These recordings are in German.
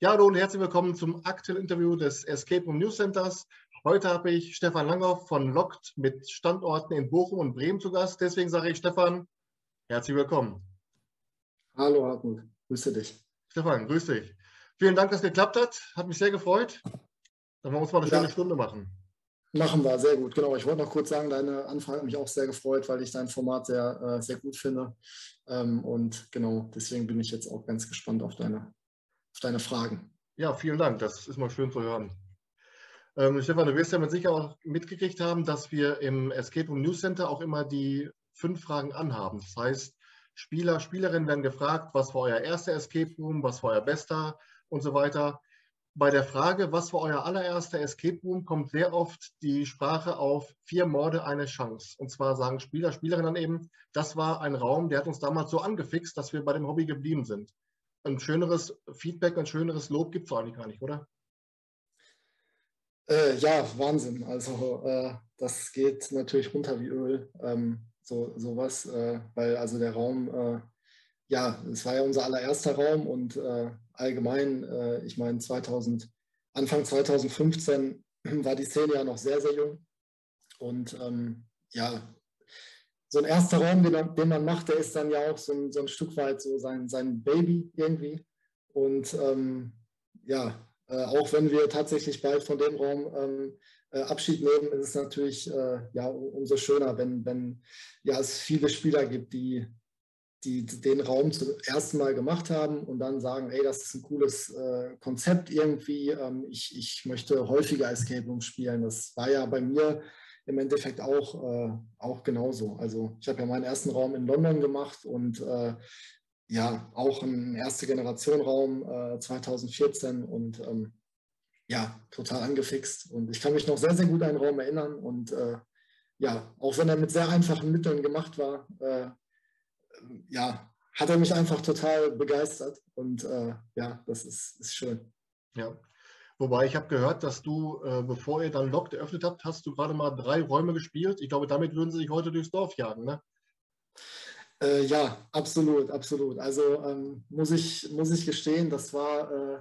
Ja, hallo und herzlich willkommen zum aktuellen Interview des Escape Room News Centers. Heute habe ich Stefan Langhoff von Lockt mit Standorten in Bochum und Bremen zu Gast. Deswegen sage ich Stefan, herzlich willkommen. Hallo Hartmut, grüße dich. Stefan, grüß dich. Vielen Dank, dass es geklappt hat. Hat mich sehr gefreut. Dann wollen wir uns mal eine ja. schöne Stunde machen. Machen wir, sehr gut. Genau, ich wollte noch kurz sagen, deine Anfrage hat mich auch sehr gefreut, weil ich dein Format sehr, äh, sehr gut finde. Ähm, und genau, deswegen bin ich jetzt auch ganz gespannt auf deine auf deine Fragen. Ja, vielen Dank. Das ist mal schön zu hören. Ähm, Stefan, du wirst ja mit Sicherheit auch mitgekriegt haben, dass wir im Escape Room News Center auch immer die fünf Fragen anhaben. Das heißt, Spieler, Spielerinnen werden gefragt, was war euer erster Escape Room, was war euer bester und so weiter. Bei der Frage, was war euer allererster Escape Room, kommt sehr oft die Sprache auf vier Morde, eine Chance. Und zwar sagen Spieler, Spielerinnen dann eben, das war ein Raum, der hat uns damals so angefixt, dass wir bei dem Hobby geblieben sind ein schöneres Feedback, ein schöneres Lob gibt es eigentlich gar nicht, oder? Äh, ja, Wahnsinn. Also äh, das geht natürlich runter wie Öl, ähm, so sowas, äh, weil also der Raum, äh, ja, es war ja unser allererster Raum und äh, allgemein, äh, ich meine 2000, Anfang 2015 war die Szene ja noch sehr, sehr jung und ähm, ja, so ein erster Raum, den, den, man macht, der ist dann ja auch so ein, so ein Stück weit so sein, sein Baby irgendwie. Und ähm, ja, äh, auch wenn wir tatsächlich bald von dem Raum ähm, äh, Abschied nehmen, ist es natürlich äh, ja, umso schöner, wenn, wenn ja, es viele Spieler gibt, die, die den Raum zum ersten Mal gemacht haben und dann sagen, ey, das ist ein cooles äh, Konzept irgendwie, ähm, ich, ich möchte häufiger Escape Room spielen. Das war ja bei mir im Endeffekt auch, äh, auch genauso. Also ich habe ja meinen ersten Raum in London gemacht und äh, ja, auch ein erste Generation Raum äh, 2014 und ähm, ja, total angefixt. Und ich kann mich noch sehr, sehr gut an den Raum erinnern und äh, ja, auch wenn er mit sehr einfachen Mitteln gemacht war, äh, ja, hat er mich einfach total begeistert und äh, ja, das ist, ist schön. Ja, Wobei ich habe gehört, dass du, äh, bevor ihr dann Locked eröffnet habt, hast du gerade mal drei Räume gespielt. Ich glaube, damit würden sie sich heute durchs Dorf jagen, ne? Äh, ja, absolut, absolut. Also ähm, muss, ich, muss ich gestehen, das war, äh,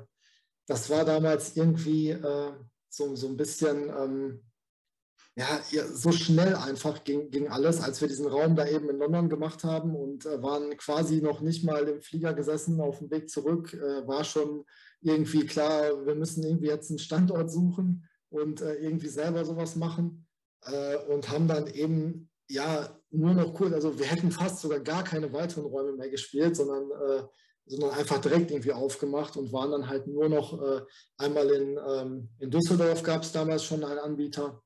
das war damals irgendwie äh, so, so ein bisschen, ähm, ja, so schnell einfach ging, ging alles, als wir diesen Raum da eben in London gemacht haben und äh, waren quasi noch nicht mal im Flieger gesessen auf dem Weg zurück, äh, war schon irgendwie klar, wir müssen irgendwie jetzt einen Standort suchen und äh, irgendwie selber sowas machen äh, und haben dann eben ja nur noch kurz, also wir hätten fast sogar gar keine weiteren Räume mehr gespielt, sondern, äh, sondern einfach direkt irgendwie aufgemacht und waren dann halt nur noch äh, einmal in, ähm, in Düsseldorf gab es damals schon einen Anbieter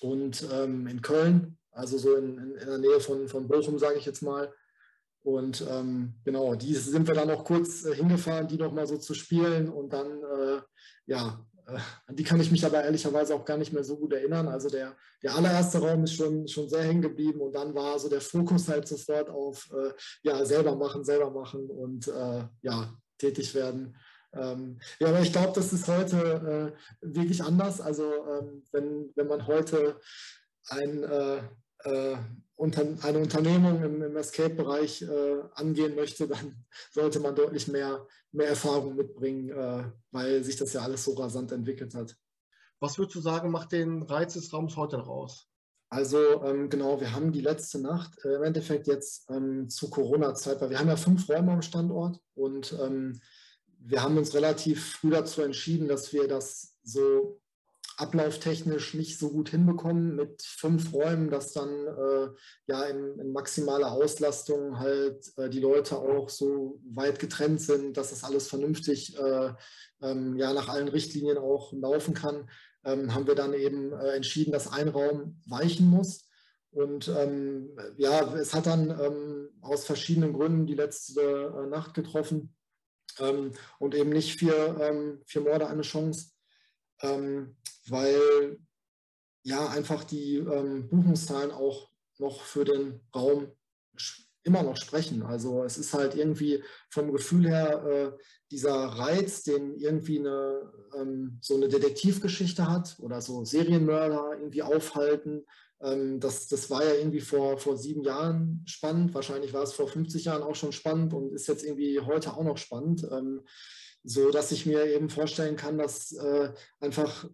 und ähm, in Köln, also so in, in, in der Nähe von, von Bochum, sage ich jetzt mal. Und ähm, genau, die sind wir dann noch kurz äh, hingefahren, die noch mal so zu spielen. Und dann, äh, ja, äh, an die kann ich mich aber ehrlicherweise auch gar nicht mehr so gut erinnern. Also der, der allererste Raum ist schon, schon sehr hängen geblieben. Und dann war so der Fokus halt sofort auf, äh, ja, selber machen, selber machen und äh, ja, tätig werden. Ähm, ja, aber ich glaube, das ist heute äh, wirklich anders. Also ähm, wenn, wenn man heute ein eine Unternehmung im, im Escape-Bereich äh, angehen möchte, dann sollte man deutlich mehr, mehr Erfahrung mitbringen, äh, weil sich das ja alles so rasant entwickelt hat. Was würdest du sagen, macht den Reiz des Raums heute noch aus? Also ähm, genau, wir haben die letzte Nacht äh, im Endeffekt jetzt ähm, zu Corona-Zeit, weil wir haben ja fünf Räume am Standort und ähm, wir haben uns relativ früh dazu entschieden, dass wir das so ablauftechnisch nicht so gut hinbekommen mit fünf Räumen, dass dann äh, ja in, in, maximaler Auslastung halt äh, die Leute auch so weit getrennt sind, dass das alles vernünftig äh, ähm, ja nach allen Richtlinien auch laufen kann, ähm, haben wir dann eben äh, entschieden, dass ein Raum weichen muss. Und ähm, ja, es hat dann ähm, aus verschiedenen Gründen die letzte äh, Nacht getroffen ähm, und eben nicht für, ähm, für Morde eine Chance ähm, weil ja einfach die ähm, Buchungszahlen auch noch für den Raum immer noch sprechen. Also es ist halt irgendwie vom Gefühl her äh, dieser Reiz, den irgendwie eine, ähm, so eine Detektivgeschichte hat oder so Serienmörder irgendwie aufhalten. Ähm, das, das war ja irgendwie vor, vor sieben Jahren spannend. Wahrscheinlich war es vor 50 Jahren auch schon spannend und ist jetzt irgendwie heute auch noch spannend. Ähm, so dass ich mir eben vorstellen kann, dass äh, einfach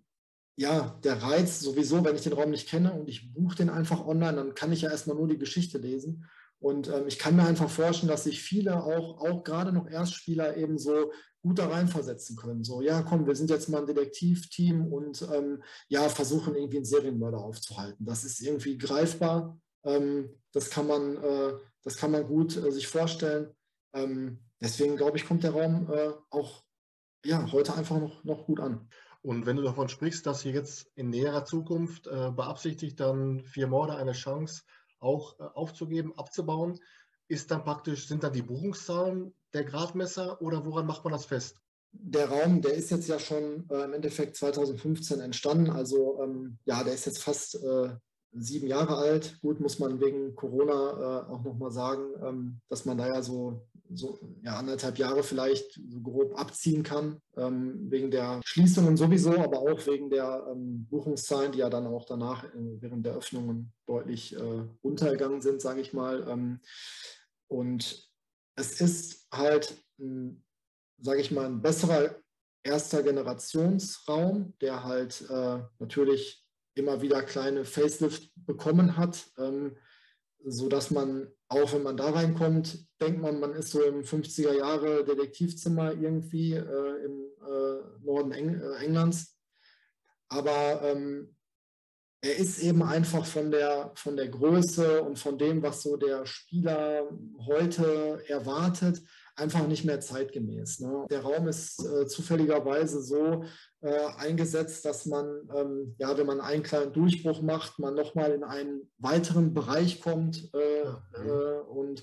ja, der Reiz sowieso, wenn ich den Raum nicht kenne und ich buche den einfach online, dann kann ich ja erstmal nur die Geschichte lesen. Und ähm, ich kann mir einfach vorstellen, dass sich viele auch, auch gerade noch Erstspieler eben so gut da reinversetzen können. So, ja, komm, wir sind jetzt mal ein Detektivteam und ähm, ja, versuchen irgendwie einen Serienmörder aufzuhalten. Das ist irgendwie greifbar. Ähm, das, kann man, äh, das kann man gut äh, sich vorstellen. Ähm, deswegen glaube ich, kommt der Raum äh, auch ja, heute einfach noch, noch gut an. Und wenn du davon sprichst, dass ihr jetzt in näherer Zukunft äh, beabsichtigt, dann vier Morde eine Chance auch äh, aufzugeben, abzubauen, ist dann praktisch, sind dann die Buchungszahlen der Gradmesser oder woran macht man das fest? Der Raum, der ist jetzt ja schon äh, im Endeffekt 2015 entstanden. Also ähm, ja, der ist jetzt fast äh, sieben Jahre alt. Gut, muss man wegen Corona äh, auch nochmal sagen, ähm, dass man da ja so, so ja, anderthalb Jahre vielleicht so grob abziehen kann, ähm, wegen der Schließungen sowieso, aber auch wegen der ähm, Buchungszahlen, die ja dann auch danach äh, während der Öffnungen deutlich äh, untergegangen sind, sage ich mal. Ähm, und es ist halt, sage ich mal, ein besserer erster Generationsraum, der halt äh, natürlich immer wieder kleine Facelift bekommen hat, ähm, sodass man, auch wenn man da reinkommt, denkt man, man ist so im 50er Jahre Detektivzimmer irgendwie äh, im äh, Norden Eng äh, Englands. Aber ähm, er ist eben einfach von der, von der Größe und von dem, was so der Spieler heute erwartet, einfach nicht mehr zeitgemäß. Ne? Der Raum ist äh, zufälligerweise so äh, eingesetzt, dass man, ähm, ja, wenn man einen kleinen Durchbruch macht, man nochmal in einen weiteren Bereich kommt. Äh, äh, und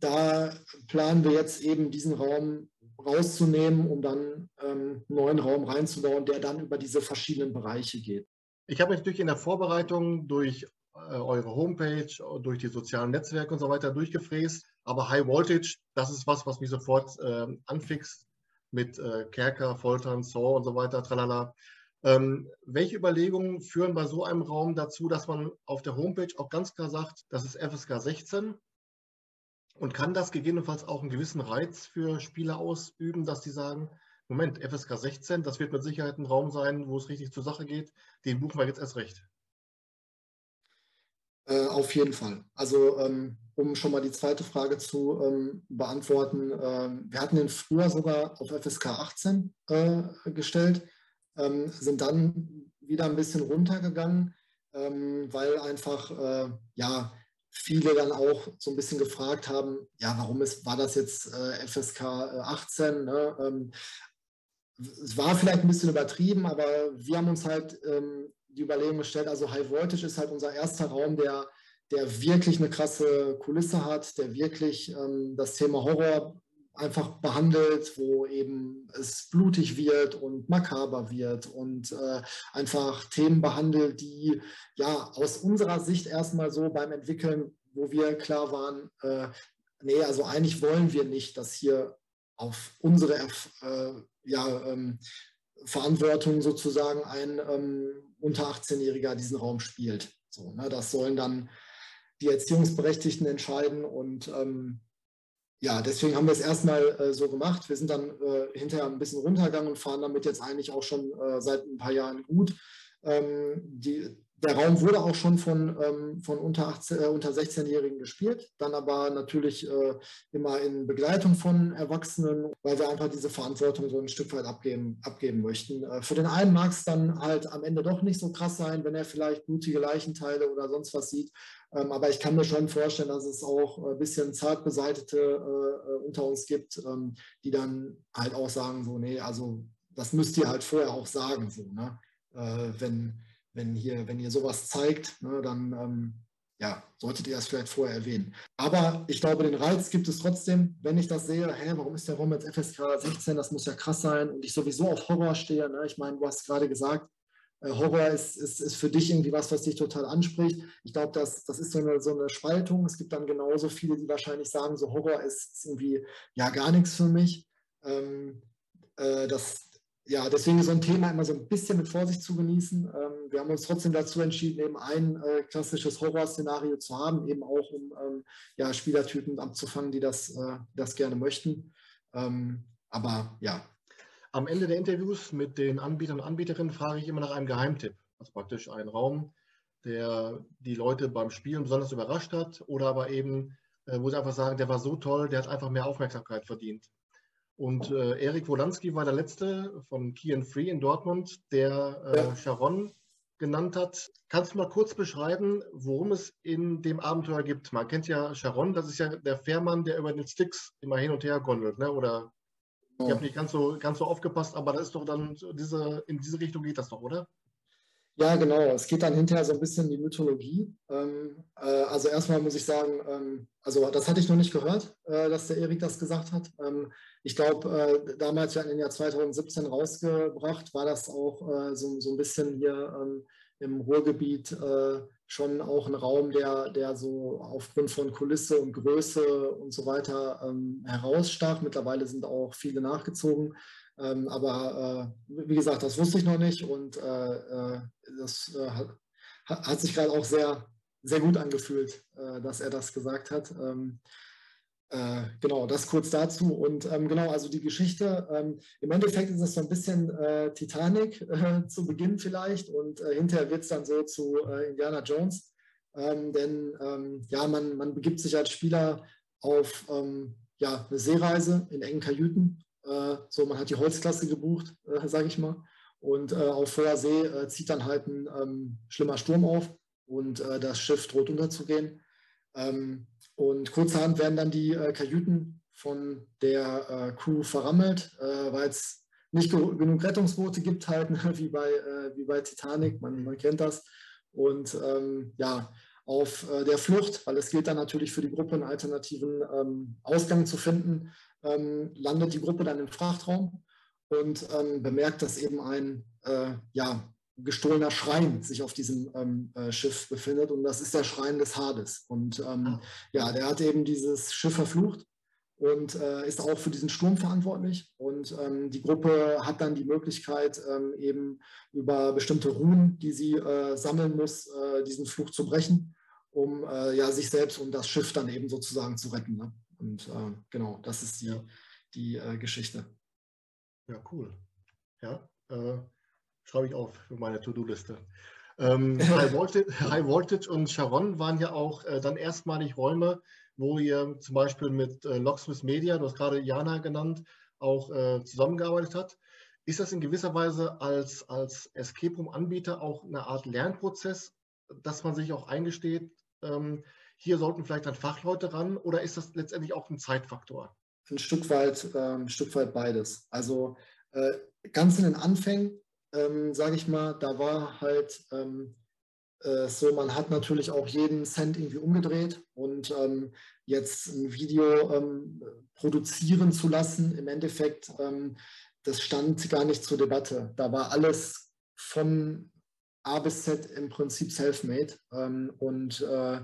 da planen wir jetzt eben diesen Raum rauszunehmen, um dann ähm, einen neuen Raum reinzubauen, der dann über diese verschiedenen Bereiche geht. Ich habe mich natürlich in der Vorbereitung durch eure Homepage, durch die sozialen Netzwerke und so weiter durchgefräst. Aber High Voltage, das ist was, was mich sofort äh, anfixt mit äh, Kerker, Foltern, Saw und so weiter, tralala. Ähm, welche Überlegungen führen bei so einem Raum dazu, dass man auf der Homepage auch ganz klar sagt, das ist FSK 16? Und kann das gegebenenfalls auch einen gewissen Reiz für Spieler ausüben, dass die sagen, Moment, FSK 16, das wird mit Sicherheit ein Raum sein, wo es richtig zur Sache geht, den buchen wir jetzt erst recht. Äh, auf jeden Fall. Also ähm, um schon mal die zweite Frage zu ähm, beantworten, ähm, wir hatten den früher sogar auf FSK 18 äh, gestellt, ähm, sind dann wieder ein bisschen runtergegangen, ähm, weil einfach äh, ja viele dann auch so ein bisschen gefragt haben, ja, warum ist, war das jetzt äh, FSK 18? Ne? Ähm, es war vielleicht ein bisschen übertrieben, aber wir haben uns halt ähm, die Überlegung gestellt, also High Voltage ist halt unser erster Raum, der, der wirklich eine krasse Kulisse hat, der wirklich ähm, das Thema Horror einfach behandelt, wo eben es blutig wird und makaber wird und äh, einfach Themen behandelt, die ja aus unserer Sicht erstmal so beim Entwickeln, wo wir klar waren, äh, nee, also eigentlich wollen wir nicht, dass hier auf unsere äh, ja, ähm, Verantwortung sozusagen ein ähm, unter 18-Jähriger diesen Raum spielt. So, ne, das sollen dann die Erziehungsberechtigten entscheiden und ähm, ja, deswegen haben wir es erstmal äh, so gemacht. Wir sind dann äh, hinterher ein bisschen runtergegangen und fahren damit jetzt eigentlich auch schon äh, seit ein paar Jahren gut. Ähm, die, der Raum wurde auch schon von, ähm, von unter, 18, äh, unter 16-Jährigen gespielt, dann aber natürlich äh, immer in Begleitung von Erwachsenen, weil wir einfach diese Verantwortung so ein Stück weit abgeben, abgeben möchten. Äh, für den einen mag es dann halt am Ende doch nicht so krass sein, wenn er vielleicht blutige Leichenteile oder sonst was sieht. Ähm, aber ich kann mir schon vorstellen, dass es auch ein bisschen zart beseitete äh, äh, unter uns gibt, ähm, die dann halt auch sagen, so, nee, also das müsst ihr halt vorher auch sagen, so, ne? Äh, wenn wenn, hier, wenn ihr sowas zeigt, ne, dann ähm, ja, solltet ihr das vielleicht vorher erwähnen. Aber ich glaube, den Reiz gibt es trotzdem, wenn ich das sehe, hä, warum ist der Raum jetzt FSK 16, das muss ja krass sein und ich sowieso auf Horror stehe. Ne? Ich meine, du hast gerade gesagt, äh, Horror ist, ist, ist für dich irgendwie was, was dich total anspricht. Ich glaube, das, das ist so eine, so eine Spaltung. Es gibt dann genauso viele, die wahrscheinlich sagen, so Horror ist, ist irgendwie ja gar nichts für mich. Ähm, äh, das, ja, deswegen ist so ein Thema immer so ein bisschen mit Vorsicht zu genießen. Ähm, wir haben uns trotzdem dazu entschieden, eben ein äh, klassisches Horrorszenario zu haben, eben auch um ähm, ja, Spielertypen abzufangen, die das, äh, das gerne möchten. Ähm, aber ja. Am Ende der Interviews mit den Anbietern und Anbieterinnen frage ich immer nach einem Geheimtipp. Also praktisch einen Raum, der die Leute beim Spielen besonders überrascht hat oder aber eben, äh, wo sie einfach sagen, der war so toll, der hat einfach mehr Aufmerksamkeit verdient. Und äh, Erik Wolanski war der Letzte von Key Free in Dortmund, der äh. Sharon genannt hat. Kannst du mal kurz beschreiben, worum es in dem Abenteuer gibt? Man kennt ja Sharon, das ist ja der Fährmann, der über den Sticks immer hin und her gondelt, ne? oder ich habe nicht ganz so, ganz so aufgepasst, aber das ist doch dann diese, in diese Richtung geht das doch, oder? Ja, genau. Es geht dann hinterher so ein bisschen in die Mythologie. Ähm, äh, also erstmal muss ich sagen, ähm, also das hatte ich noch nicht gehört, äh, dass der Erik das gesagt hat. Ähm, ich glaube, äh, damals, wir hatten im Jahr 2017 rausgebracht, war das auch äh, so, so ein bisschen hier ähm, im Ruhrgebiet äh, schon auch ein Raum, der, der so aufgrund von Kulisse und Größe und so weiter ähm, herausstach. Mittlerweile sind auch viele nachgezogen. Ähm, aber äh, wie gesagt, das wusste ich noch nicht und äh, äh das äh, hat, hat, sich gerade auch sehr, sehr gut angefühlt, äh, dass er das gesagt hat. Ähm, äh, genau, das kurz dazu. Und ähm, genau, also die Geschichte, ähm, im Endeffekt ist es so ein bisschen Titanic zu Beginn vielleicht und hinterher wird es dann so zu Indiana Jones. Ähm, denn ähm, ja, man, man begibt sich als Spieler auf ja, eine Seereise in engen Kajüten äh, so, man hat die Holzklasse gebucht, äh, sage ich mal. Und äh, auf hoher See äh, zieht dann halt ein ähm, schlimmer Sturm auf und äh, das Schiff droht unterzugehen. Ähm, und kurzerhand werden dann die äh, Kajüten von der Crew verrammelt, weil es nicht genug Rettungsboote gibt, halt, wie bei, wie bei Titanic, man, man kennt das. Und ähm, ja, auf der Flucht, weil es gilt dann natürlich für die Gruppe einen alternativen ähm, Ausgang zu finden, ähm, landet die Gruppe dann im Frachtraum und ähm, bemerkt, dass eben ein äh, ja, gestohlener Schrein sich auf diesem ähm, äh, Schiff befindet und das ist der Schrein des Hades. Und ähm, ah. ja, der hat eben dieses Schiff verflucht und äh, ist auch für diesen Sturm verantwortlich. Und ähm, die Gruppe hat dann die Möglichkeit, ähm, eben über bestimmte Ruhen, die sie äh, sammeln muss, äh, diesen Fluch zu brechen, um äh, ja, sich selbst und das Schiff dann eben sozusagen zu retten. Ne? Und äh, genau, das ist die, ja. die äh, Geschichte. Ja, cool. Ja, äh, schreibe ich auf für meine To-Do-Liste. Ähm, High, Voltage, High, Voltage, und Sharon waren ja auch äh, dann erstmalig Räume, wo ihr zum Beispiel mit äh, Locksmith Media, du hast gerade Jana genannt, auch äh, zusammengearbeitet habt. Ist das in gewisser Weise als, als Escape Room-Anbieter auch eine Art Lernprozess, dass man sich auch eingesteht, ähm, hier sollten vielleicht dann Fachleute ran oder ist das letztendlich auch ein Zeitfaktor? Ein Stück weit, äh, ein Stück weit beides. Also äh, ganz in den Anfängen, ähm, sage ich mal, da war halt ähm, äh, so, man hat natürlich auch jeden Cent irgendwie umgedreht und ähm, jetzt ein Video ähm, produzieren zu lassen, im Endeffekt, ähm, das stand gar nicht zur Debatte. Da war alles von A bis Z im Prinzip self-made ähm, und äh,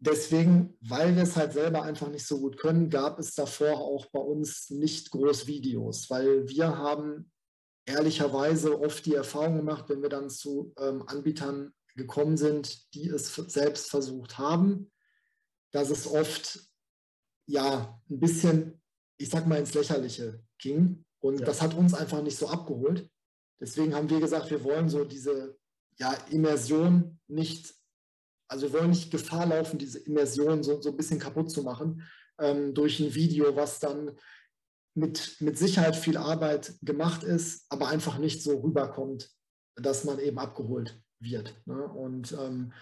deswegen, weil wir es halt selber einfach nicht so gut können, gab es davor auch bei uns nicht groß Videos, weil wir haben ehrlicherweise oft die Erfahrung gemacht, wenn wir dann zu ähm, Anbietern gekommen sind, die es selbst versucht haben, dass es oft ja ein bisschen, ich sag mal, ins Lächerliche ging. Und ja. das hat uns einfach nicht so abgeholt. Deswegen haben wir gesagt, wir wollen so diese ja, Immersion nicht also wir wollen nicht Gefahr laufen, diese Immersion so, so ein bisschen kaputt zu machen ähm, durch ein Video, was dann mit, mit Sicherheit viel Arbeit gemacht ist, aber einfach nicht so rüberkommt, dass man eben abgeholt wird. Ne? Und ähm,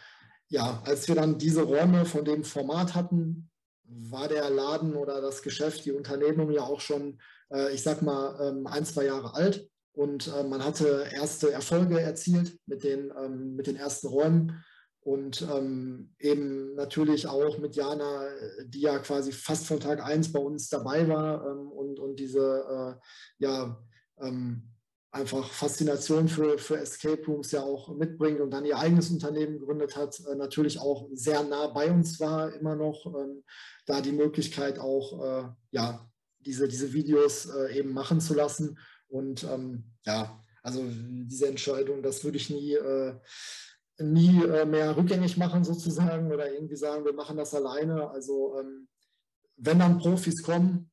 ja, als wir dann diese Räume von dem Format hatten, war der Laden oder das Geschäft, die Unternehmung ja auch schon, äh, ich sag mal, ähm, ein, zwei Jahre alt. Und äh, man hatte erste Erfolge erzielt mit den, ähm, mit den ersten Räumen und ähm, eben natürlich auch mit Jana, die ja quasi fast von Tag 1 bei uns dabei war ähm, und, und diese äh, ja, ähm, einfach Faszination für, für Escape Rooms ja auch mitbringt und dann ihr eigenes Unternehmen gegründet hat, äh, natürlich auch sehr nah bei uns war, immer noch, ähm, da die Möglichkeit auch, äh, ja, diese, diese Videos äh, eben machen zu lassen. Und ähm, ja, also diese Entscheidung, das würde ich nie äh, nie äh, mehr rückgängig machen sozusagen oder irgendwie sagen, wir machen das alleine. Also ähm, wenn dann Profis kommen,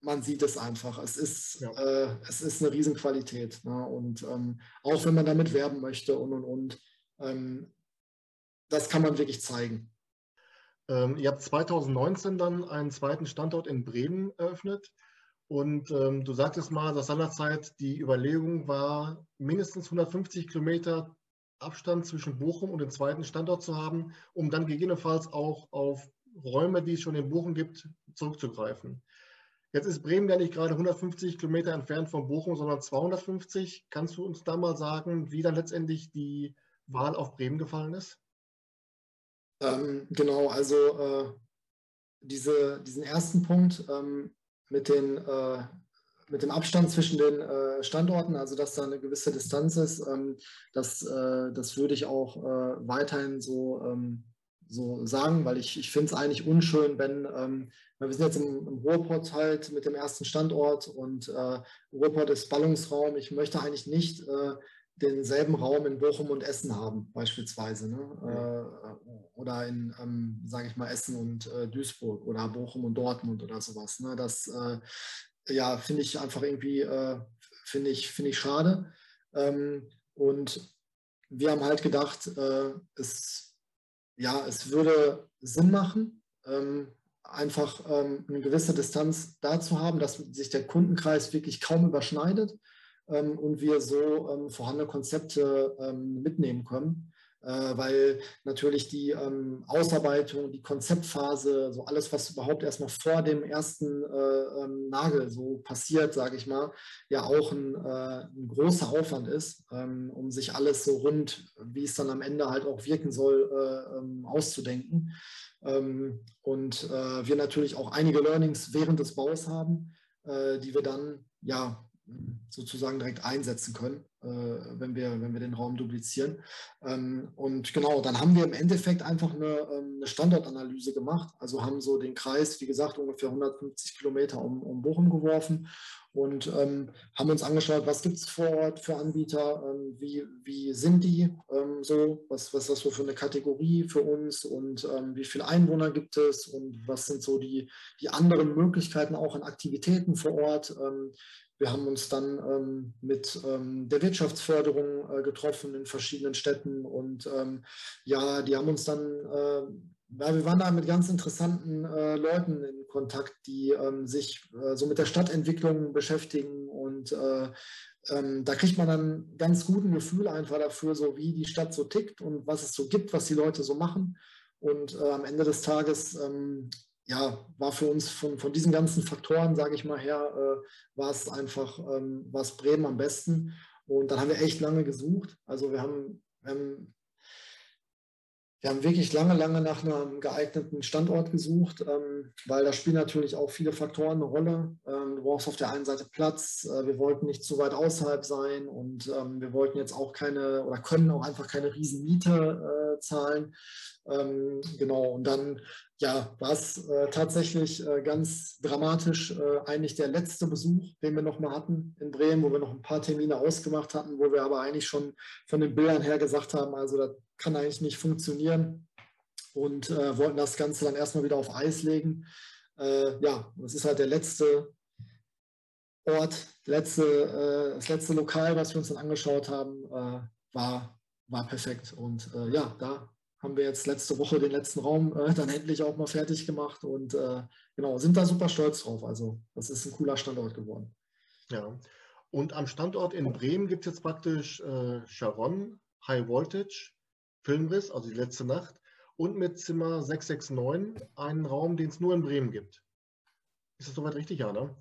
man sieht es einfach. Es ist, ja. äh, es ist eine Riesenqualität. Ne? Und ähm, auch wenn man damit werben möchte und und und, ähm, das kann man wirklich zeigen. Ähm, ihr habt 2019 dann einen zweiten Standort in Bremen eröffnet. Und ähm, du sagtest mal, dass seinerzeit die Überlegung war, mindestens 150 Kilometer Abstand zwischen Bochum und dem zweiten Standort zu haben, um dann gegebenenfalls auch auf Räume, die es schon in Bochum gibt, zurückzugreifen. Jetzt ist Bremen ja nicht gerade 150 Kilometer entfernt von Bochum, sondern 250. Kannst du uns da mal sagen, wie dann letztendlich die Wahl auf Bremen gefallen ist? Ähm, genau, also äh, diese, diesen ersten Punkt ähm, mit, den, äh, mit dem Abstand zwischen den äh, Standorten, also dass da eine gewisse Distanz ist, ähm, das, äh, das würde ich auch äh, weiterhin so ähm, so sagen, weil ich, ich finde es eigentlich unschön, wenn, ähm, wir sind jetzt im, im Ruhrpott halt mit dem ersten Standort und äh, Ruhrpott ist Ballungsraum. Ich möchte eigentlich nicht äh, denselben Raum in Bochum und Essen haben, beispielsweise. Ne? Äh, oder in, ähm, sage ich mal, Essen und äh, Duisburg oder Bochum und Dortmund oder sowas. Ne? Das äh, ja, finde ich einfach irgendwie, äh, finde ich, find ich schade. Ähm, und wir haben halt gedacht, es ja, es würde Sinn machen, ähm, einfach ähm, eine gewisse Distanz da zu haben, dass sich der Kundenkreis wirklich kaum überschneidet ähm, und wir so ähm, vorhandene Konzepte ähm, mitnehmen können. Äh, weil natürlich die ähm, Ausarbeitung, die Konzeptphase, so alles, was überhaupt erstmal vor dem ersten äh, ähm, Nagel so passiert, sage ich mal, ja auch ein, äh, ein großer Aufwand ist, ähm, um sich alles so rund, wie es dann am Ende halt auch wirken soll, äh, ähm, auszudenken. Ähm, und äh, wir natürlich auch einige Learnings während des Baus haben, äh, die wir dann ja sozusagen direkt einsetzen können, äh, wenn, wir, wenn wir den Raum duplizieren. Ähm, und genau, dann haben wir im Endeffekt einfach eine, ähm, eine, Standortanalyse gemacht. Also haben so den Kreis, wie gesagt, ungefähr 150 Kilometer um, um Bochum geworfen und ähm, haben uns angeschaut, was gibt es vor Ort für Anbieter, ähm, wie, wie sind die ähm, so, was, was ist das so für eine Kategorie für uns und ähm, wie viele Einwohner gibt es und was sind so die, die anderen Möglichkeiten auch an Aktivitäten vor Ort. Wir haben uns dann ähm, mit ähm, der Wirtschaftsförderung äh, getroffen in verschiedenen Städten und ähm, ja, die haben uns dann, äh, ja, wir waren da mit ganz interessanten äh, Leuten in Kontakt, die ähm, sich äh, so mit der Stadtentwicklung beschäftigen und äh, ähm, da kriegt man dann ganz guten Gefühl einfach dafür, so wie die Stadt so tickt und was es so gibt, was die Leute so machen. Und äh, am Ende des Tages ähm, ja, war für uns von, von diesen ganzen Faktoren, sage ich mal her, äh, war es einfach, ähm, war es Bremen am besten. Und dann haben wir echt lange gesucht. Also wir haben, wir haben, wir haben wirklich lange, lange nach einem geeigneten Standort gesucht, ähm, weil da spielen natürlich auch viele Faktoren eine Rolle. Ähm, du brauchst auf der einen Seite Platz, äh, wir wollten nicht zu weit außerhalb sein und ähm, wir wollten jetzt auch keine oder können auch einfach keine riesen Miete äh, zahlen. Ähm, genau, und dann ja, war es äh, tatsächlich äh, ganz dramatisch äh, eigentlich der letzte Besuch, den wir nochmal hatten in Bremen, wo wir noch ein paar Termine ausgemacht hatten, wo wir aber eigentlich schon von den Bildern her gesagt haben, also das kann eigentlich nicht funktionieren und äh, wollten das Ganze dann erstmal wieder auf Eis legen. Äh, ja, das ist halt der letzte Ort, letzte, äh, das letzte Lokal, was wir uns dann angeschaut haben, war, war perfekt. Und ja, da haben wir jetzt letzte Woche den letzten Raum äh, dann endlich auch mal fertig gemacht und äh, genau, sind da super stolz drauf. Also das ist ein cooler Standort geworden. Ja, und am Standort in Bremen gibt es jetzt praktisch äh, Sharon, High Voltage, Filmriss, also die letzte Nacht, und mit Zimmer 669 einen Raum, den es nur in Bremen gibt. Ist das soweit richtig, ja, ne?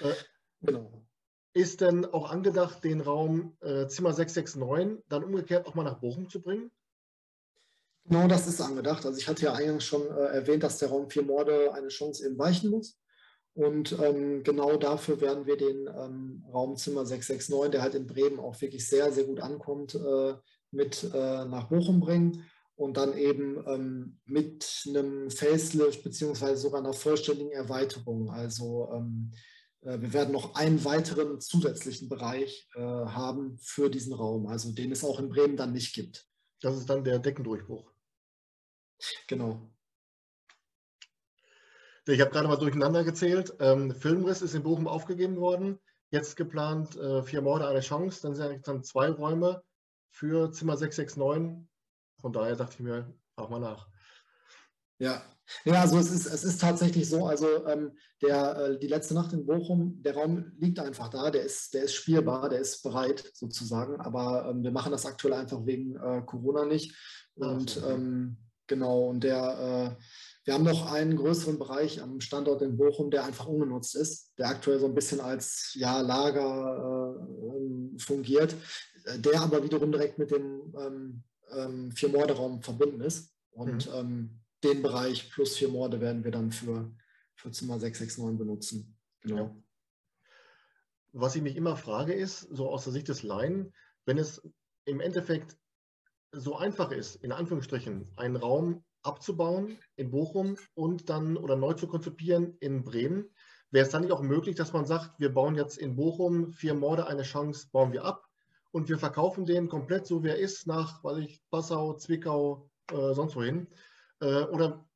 Äh, genau. Ist denn auch angedacht, den Raum äh, Zimmer 669 dann umgekehrt auch mal nach Bochum zu bringen? Genau das ist angedacht. Also ich hatte ja eingangs schon äh, erwähnt, dass der Raum vier Morde eine Chance eben weichen muss. Und ähm, genau dafür werden wir den ähm, Raumzimmer 669, der halt in Bremen auch wirklich sehr, sehr gut ankommt, äh, mit äh, nach Bochum bringen und dann eben ähm, mit einem Facelift beziehungsweise sogar einer vollständigen Erweiterung. Also ähm, äh, wir werden noch einen weiteren zusätzlichen Bereich äh, haben für diesen Raum, also den es auch in Bremen dann nicht gibt. Das ist dann der Deckendurchbruch. Genau. Ich habe gerade mal durcheinander gezählt. Ähm, Filmriss ist in Bochum aufgegeben worden. Jetzt geplant äh, vier Morde, eine Chance. Dann sind dann zwei Räume für Zimmer 669. Von daher dachte ich mir, frag mal nach. Ja, ja, also es ist, es ist tatsächlich so, also ähm, der, äh, die letzte Nacht in Bochum, der Raum liegt einfach da, der ist, der ist spielbar, der ist bereit sozusagen, aber ähm, wir machen das aktuell einfach wegen äh, Corona nicht. Und ähm, genau, und der, äh, wir haben noch einen größeren Bereich am Standort in Bochum, der einfach ungenutzt ist, der aktuell so ein bisschen als ja, Lager äh, ähm, fungiert, der aber wiederum direkt mit dem ähm, ähm, Vier-Morde-Raum verbunden ist. Und mhm den Bereich plus vier Morde werden wir dann für, für Zimmer 669 benutzen. Genau. Ja. Was ich mich immer frage ist, so aus der Sicht des Laien, wenn es im Endeffekt so einfach ist, in Anführungsstrichen, einen Raum abzubauen in Bochum und dann oder neu zu konzipieren in Bremen, wäre es dann nicht auch möglich, dass man sagt, wir bauen jetzt in Bochum vier Morde, eine Chance, bauen wir ab und wir verkaufen den komplett so, wie er ist, nach, weiß ich, Passau, Zwickau, äh, sonst wohin. Äh, oder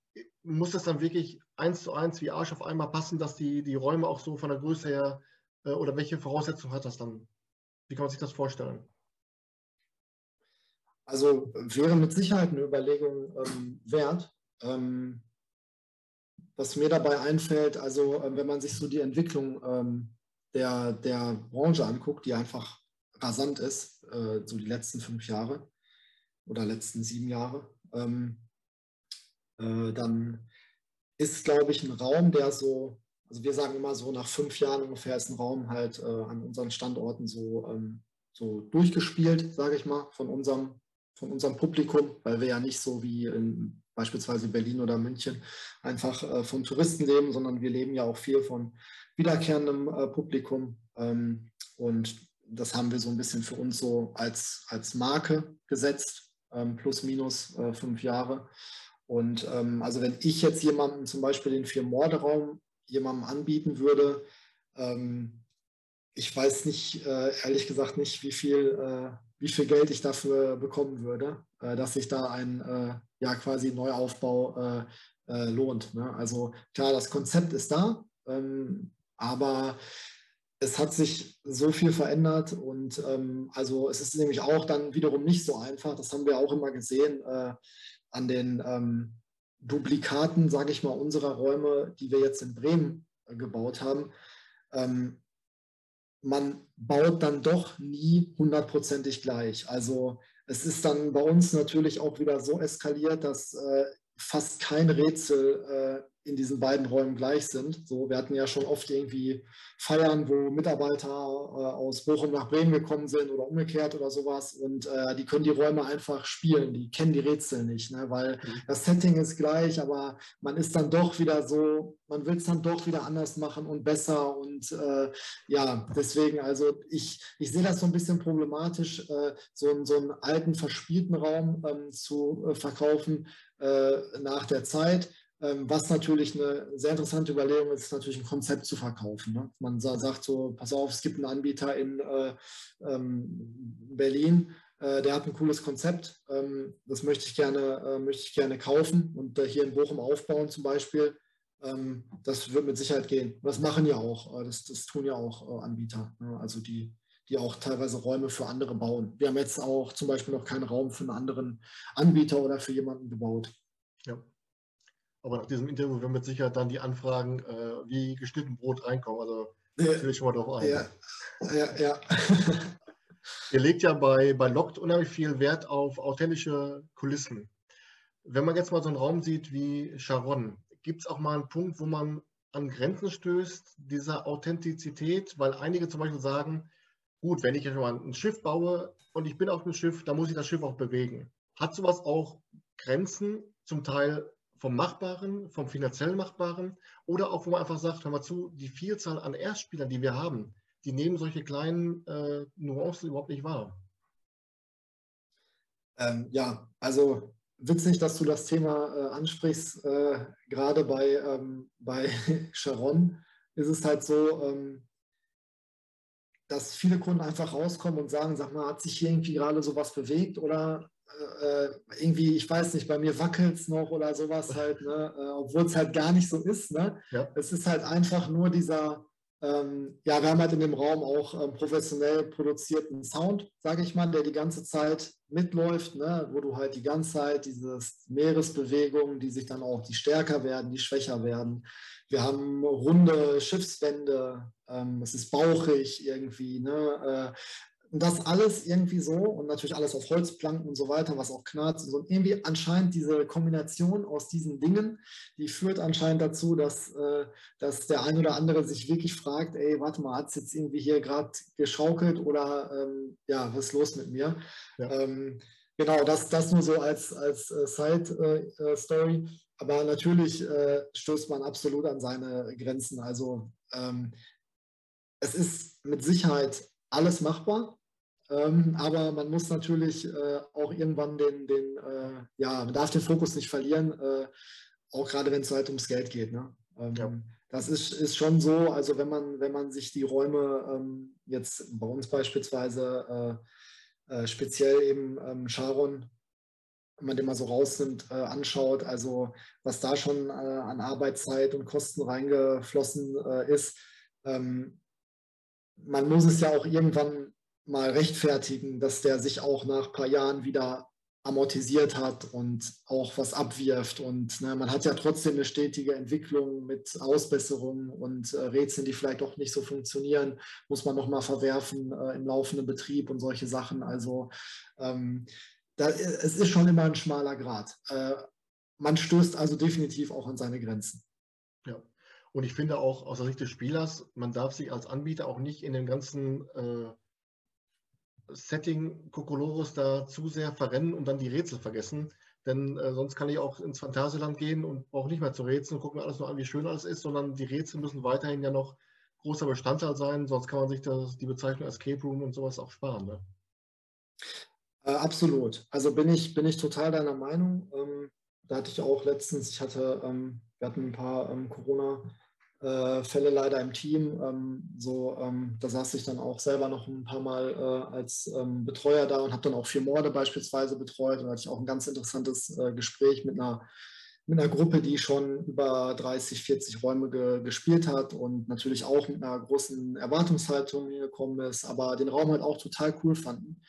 muss das dann wirklich eins zu eins wie Arsch auf einmal passen, dass die, die Räume auch so von der Größe her äh, oder welche Voraussetzungen hat das dann? Wie kann man sich das vorstellen? Also wäre mit Sicherheit eine Überlegung ähm, wert. Ähm, was mir dabei einfällt, also äh, wenn man sich so die Entwicklung ähm, der, der Branche anguckt, die einfach rasant ist, äh, so die letzten fünf Jahre oder letzten sieben Jahre, ähm, äh, dann ist, glaube ich, ein Raum, der so, also wir sagen immer so, nach fünf Jahren ungefähr ist ein Raum halt äh, an unseren Standorten so, ähm, so durchgespielt, sage ich mal, von unserem, von unserem Publikum, weil wir ja nicht so wie in beispielsweise Berlin oder München einfach äh, von Touristen leben, sondern wir leben ja auch viel von wiederkehrendem äh, Publikum. Ähm, und das haben wir so ein bisschen für uns so als, als Marke gesetzt, ähm, plus minus äh, fünf Jahre. Und ähm, also wenn ich jetzt jemandem zum Beispiel den Vier-Morde-Raum jemandem anbieten würde, ähm, ich weiß nicht, äh, ehrlich gesagt nicht, wie viel, äh, wie viel Geld ich dafür bekommen würde, äh, dass sich da ein äh, ja quasi Neuaufbau äh, äh, lohnt. Ne? Also klar, das Konzept ist da, ähm, aber es hat sich so viel verändert und ähm, also es ist nämlich auch dann wiederum nicht so einfach, das haben wir auch immer gesehen an den ähm, Duplikaten, sage ich mal, unserer Räume, die wir jetzt in Bremen äh, gebaut haben, ähm, man baut dann doch nie hundertprozentig gleich. Also es ist dann bei uns natürlich auch wieder so eskaliert, dass äh, fast kein Rätsel äh, in diesen beiden Räumen gleich sind. So, wir hatten ja schon oft irgendwie Feiern, wo Mitarbeiter äh, aus Bochum nach Bremen gekommen sind oder umgekehrt oder sowas und äh, die können die Räume einfach spielen, die kennen die Rätsel nicht, ne? weil mhm. das Setting ist gleich, aber man ist dann doch wieder so, man will es dann doch wieder anders machen und besser und äh, ja, deswegen, also ich, ich sehe das so ein bisschen problematisch, äh, so, so einen alten, verspielten Raum ähm, zu äh, verkaufen nach der Zeit ähm, was natürlich eine sehr interessante Überlegung ist, ist natürlich ein Konzept zu verkaufen. Ne? Man sagt so, pass auf, es gibt einen Anbieter in äh, ähm, Berlin, äh, der hat ein cooles Konzept, ähm, das möchte ich gerne, äh, möchte ich gerne kaufen und hier in Bochum aufbauen zum Beispiel. Das wird mit Sicherheit gehen. Das machen ja auch, äh, das, das tun ja auch äh, Anbieter, ne? also die, die auch teilweise Räume für andere bauen. Wir haben jetzt auch zum Beispiel noch keinen Raum für einen anderen Anbieter oder für jemanden gebaut. Ja. Aber nach diesem Interview werden mit Sicherheit dann die Anfragen äh, wie geschnitten Brot reinkommen. Also ja, will ich schon mal darauf ein. Ja, ja, ja. Ihr legt ja bei, bei Locked unheimlich viel Wert auf authentische Kulissen. Wenn man jetzt mal so einen Raum sieht wie Sharon, gibt es auch mal einen Punkt, wo man an Grenzen stößt, dieser Authentizität? Weil einige zum Beispiel sagen, gut, wenn ich jetzt mal ein Schiff baue und ich bin auf dem Schiff, dann muss ich das Schiff auch bewegen. Hat sowas auch Grenzen, zum Teil vom Machbaren, vom finanziell Machbaren oder auch, wo man einfach sagt, hör mal zu, die Vielzahl an Erstspielern, die wir haben, die nehmen solche kleinen äh, Nuancen überhaupt nicht wahr. Ähm, ja, also witzig, dass du das Thema äh, ansprichst. Äh, gerade bei, ähm, bei Sharon ist es halt so, ähm, dass viele Kunden einfach rauskommen und sagen, sag mal, hat sich hier irgendwie gerade sowas bewegt oder äh, irgendwie, ich weiß nicht, bei mir wackelt es noch oder sowas halt, ne? Äh, obwohl es halt gar nicht so ist. Ne? Ja. Es ist halt einfach nur dieser, ähm, ja, wir haben halt in dem Raum auch ähm, professionell produzierten Sound, sage ich mal, der die ganze Zeit mitläuft, ne? wo du halt die ganze Zeit diese Meeresbewegungen, die sich dann auch, die stärker werden, die schwächer werden. Wir haben runde Schiffswände, ähm, es ist bauchig irgendwie, ne? Äh, und das alles irgendwie so und natürlich alles auf Holzplanken und so weiter, was auch knarzt und so. Und irgendwie anscheinend diese Kombination aus diesen Dingen, die führt anscheinend dazu, dass, äh, dass der ein oder andere sich wirklich fragt, ey, warte mal, hat es jetzt irgendwie hier gerade geschaukelt oder ähm, ja, was ist los mit mir? Ja. Ähm, genau, das, das nur so als, als äh, Side-Story. Aber natürlich äh, stößt man absolut an seine Grenzen. Also ähm, es ist mit Sicherheit alles machbar. Ähm, aber man muss natürlich äh, auch irgendwann den, den äh, ja, man darf den Fokus nicht verlieren, äh, auch gerade wenn es halt ums Geld geht. Ne? Ähm, ja. Das ist, ist schon so, also wenn man, wenn man sich die Räume ähm, jetzt bei uns beispielsweise äh, äh, speziell eben ähm, Sharon, wenn man den mal so rausnimmt, äh, anschaut, also was da schon an Arbeitszeit und Kosten reingeflossen ist, ähm, man muss es ja auch irgendwann mal rechtfertigen, dass der sich auch nach ein paar Jahren wieder amortisiert hat und auch was abwirft. Und ne, man hat ja trotzdem eine stetige Entwicklung mit Ausbesserungen und äh, Rätseln, die vielleicht auch nicht so funktionieren, muss man nochmal verwerfen äh, im laufenden Betrieb und solche Sachen. Also ähm, da, es ist schon immer ein schmaler Grad. Äh, man stößt also definitiv auch an seine Grenzen. Ja. Und ich finde auch aus der Sicht des Spielers, man darf sich als Anbieter auch nicht in den ganzen äh, Setting Kokolores da zu sehr verrennen und dann die Rätsel vergessen. Denn äh, sonst kann ich auch ins Phantasialand gehen und brauche nicht mehr zu rätseln und gucken mir alles nur an, wie schön alles ist, sondern die Rätsel müssen weiterhin ja noch großer Bestandteil sein, sonst kann man sich das, die Bezeichnung Escape Room und sowas auch sparen. Ne? Äh, absolut. Also bin ich, bin ich total deiner Meinung. Ähm, da hatte ich auch letztens, ich hatte, ähm, wir hatten ein paar ähm, Corona- äh, leider im Team. Ähm, so, ähm, da saß ich dann auch selber noch ein paar Mal äh, als ähm, Betreuer da und habe dann auch vier Morde beispielsweise betreut. Und da hatte ich auch ein ganz interessantes äh, Gespräch mit einer, mit einer Gruppe, die schon über 30, 40 Räume ge, gespielt hat und natürlich auch mit einer großen Erwartungshaltung gekommen ist, aber den Raum halt auch total cool fanden.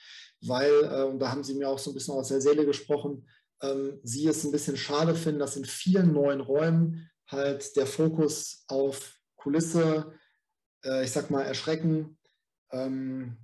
Weil, äh, und da haben sie mir auch so ein bisschen aus der Seele gesprochen, ähm, sie es ein bisschen schade finden, dass in vielen neuen Räumen halt der Fokus auf Kulisse, äh, ich sag mal, erschrecken, ähm,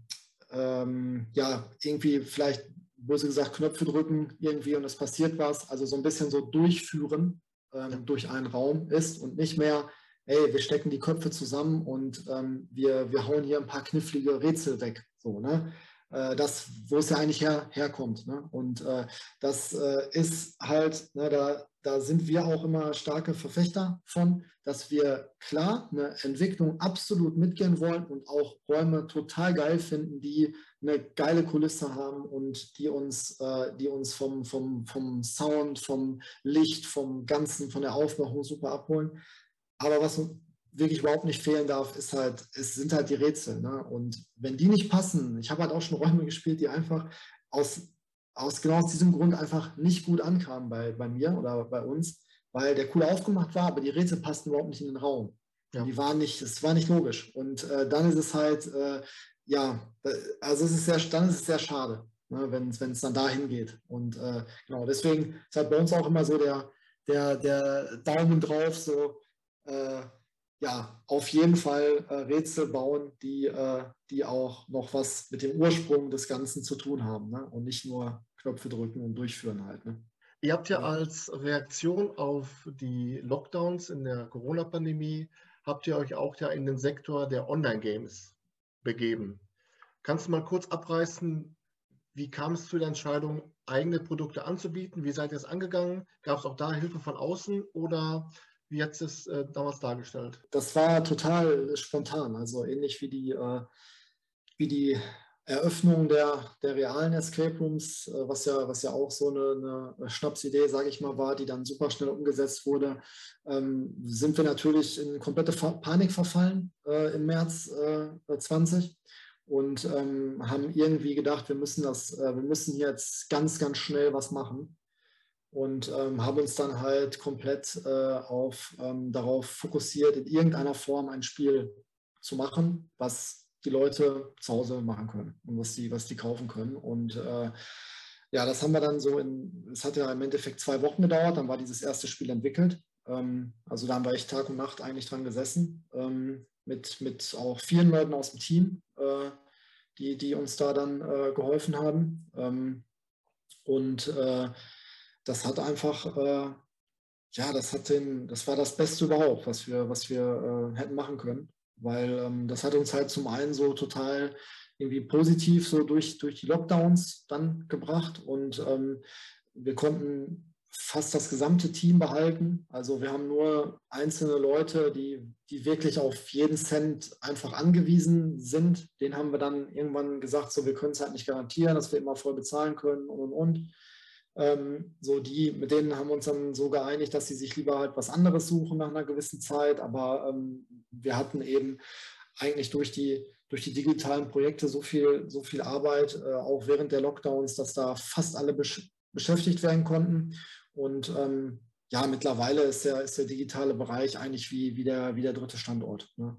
ähm, ja, irgendwie vielleicht, böse gesagt, Knöpfe drücken irgendwie und es passiert was, also so ein bisschen so durchführen ähm, durch einen Raum ist und nicht mehr, ey, wir stecken die Köpfe zusammen und ähm, wir, wir hauen hier ein paar knifflige Rätsel weg. So, ne? Äh, das, wo es ja eigentlich her, herkommt. Ne? Und äh, das äh, ist halt, ne, da, da sind wir auch immer starke Verfechter von, dass wir klar eine Entwicklung absolut mitgehen wollen und auch Räume total geil finden, die eine geile Kulisse haben und die uns, äh, die uns vom, vom, vom Sound, vom Licht, vom Ganzen, von der Aufmachung super abholen. Aber was wirklich überhaupt nicht fehlen darf, ist halt, es sind halt die Rätsel. Ne? Und wenn die nicht passen, ich habe halt auch schon Räume gespielt, die einfach aus, aus genau aus diesem Grund einfach nicht gut ankamen bei, bei mir oder bei uns, weil der cool aufgemacht war, aber die Rätsel passten überhaupt nicht in den Raum. Ja. Die waren nicht, es war nicht logisch. Und äh, dann ist es halt, äh, ja, also es ist sehr, dann ist es sehr schade, ne, wenn es dann dahin geht. Und äh, genau, deswegen ist halt bei uns auch immer so der, der, der Daumen drauf, so, äh, ja, auf jeden Fall äh, Rätsel bauen, die, äh, die auch noch was mit dem Ursprung des Ganzen zu tun haben ne? und nicht nur Knöpfe drücken und durchführen halt. Ne? Ihr habt ja als Reaktion auf die Lockdowns in der Corona-Pandemie, habt ihr euch auch ja in den Sektor der Online-Games begeben. Kannst du mal kurz abreißen, wie kam es zu der Entscheidung, eigene Produkte anzubieten? Wie seid ihr es angegangen? Gab es auch da Hilfe von außen oder wie hat es äh, damals dargestellt? Das war total spontan, also ähnlich wie die, äh, wie die Eröffnung der, der realen Escape Rooms, äh, was, ja, was ja auch so eine, eine Schnapsidee, sage ich mal, war, die dann super schnell umgesetzt wurde, ähm, sind wir natürlich in komplette Panik verfallen äh, im März 20. Äh, und ähm, haben irgendwie gedacht, wir müssen das, äh, wir müssen jetzt ganz, ganz schnell was machen und ähm, haben uns dann halt komplett äh, auf, ähm, darauf fokussiert, in irgendeiner Form ein Spiel zu machen, was die Leute zu Hause machen können und was die, was die kaufen können. Und äh, ja, das haben wir dann so in, es hat ja im Endeffekt zwei Wochen gedauert, dann war dieses erste Spiel entwickelt. Ähm, also da haben wir echt Tag und Nacht eigentlich dran gesessen, ähm, mit, mit auch vielen Leuten aus dem Team, äh, die, die uns da dann äh, geholfen haben. Ähm, und äh, das hat einfach, äh, ja, das hat den, das war das Beste überhaupt, was wir, was wir äh, hätten machen können. Weil ähm, das hat uns halt zum einen so total irgendwie positiv so durch, durch die Lockdowns dann gebracht und ähm, wir konnten fast das gesamte Team behalten. Also wir haben nur einzelne Leute, die, die wirklich auf jeden Cent einfach angewiesen sind. Den haben wir dann irgendwann gesagt, so wir können es halt nicht garantieren, dass wir immer voll bezahlen können und und und. Ähm, so die, mit denen haben wir uns dann so geeinigt, dass sie sich lieber halt was anderes suchen nach einer gewissen Zeit. Aber ähm, wir hatten eben eigentlich durch die, durch die digitalen Projekte so viel, so viel Arbeit, äh, auch während der Lockdowns, dass da fast alle besch beschäftigt werden konnten. Und ähm, ja, mittlerweile ist der, ist der digitale Bereich eigentlich wie, wie, der, wie der dritte Standort. Ne?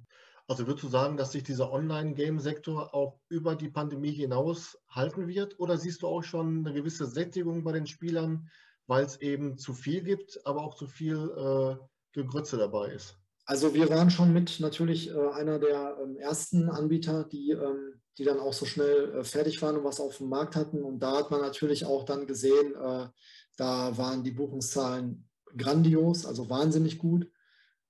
Also würdest du sagen, dass sich dieser Online-Game-Sektor auch über die Pandemie hinaus halten wird? Oder siehst du auch schon eine gewisse Sättigung bei den Spielern, weil es eben zu viel gibt, aber auch zu viel äh, Gegrütze dabei ist? Also wir waren schon mit natürlich äh, einer der ähm, ersten Anbieter, die, ähm, die dann auch so schnell äh, fertig waren und was auf dem Markt hatten. Und da hat man natürlich auch dann gesehen, äh, da waren die Buchungszahlen grandios, also wahnsinnig gut.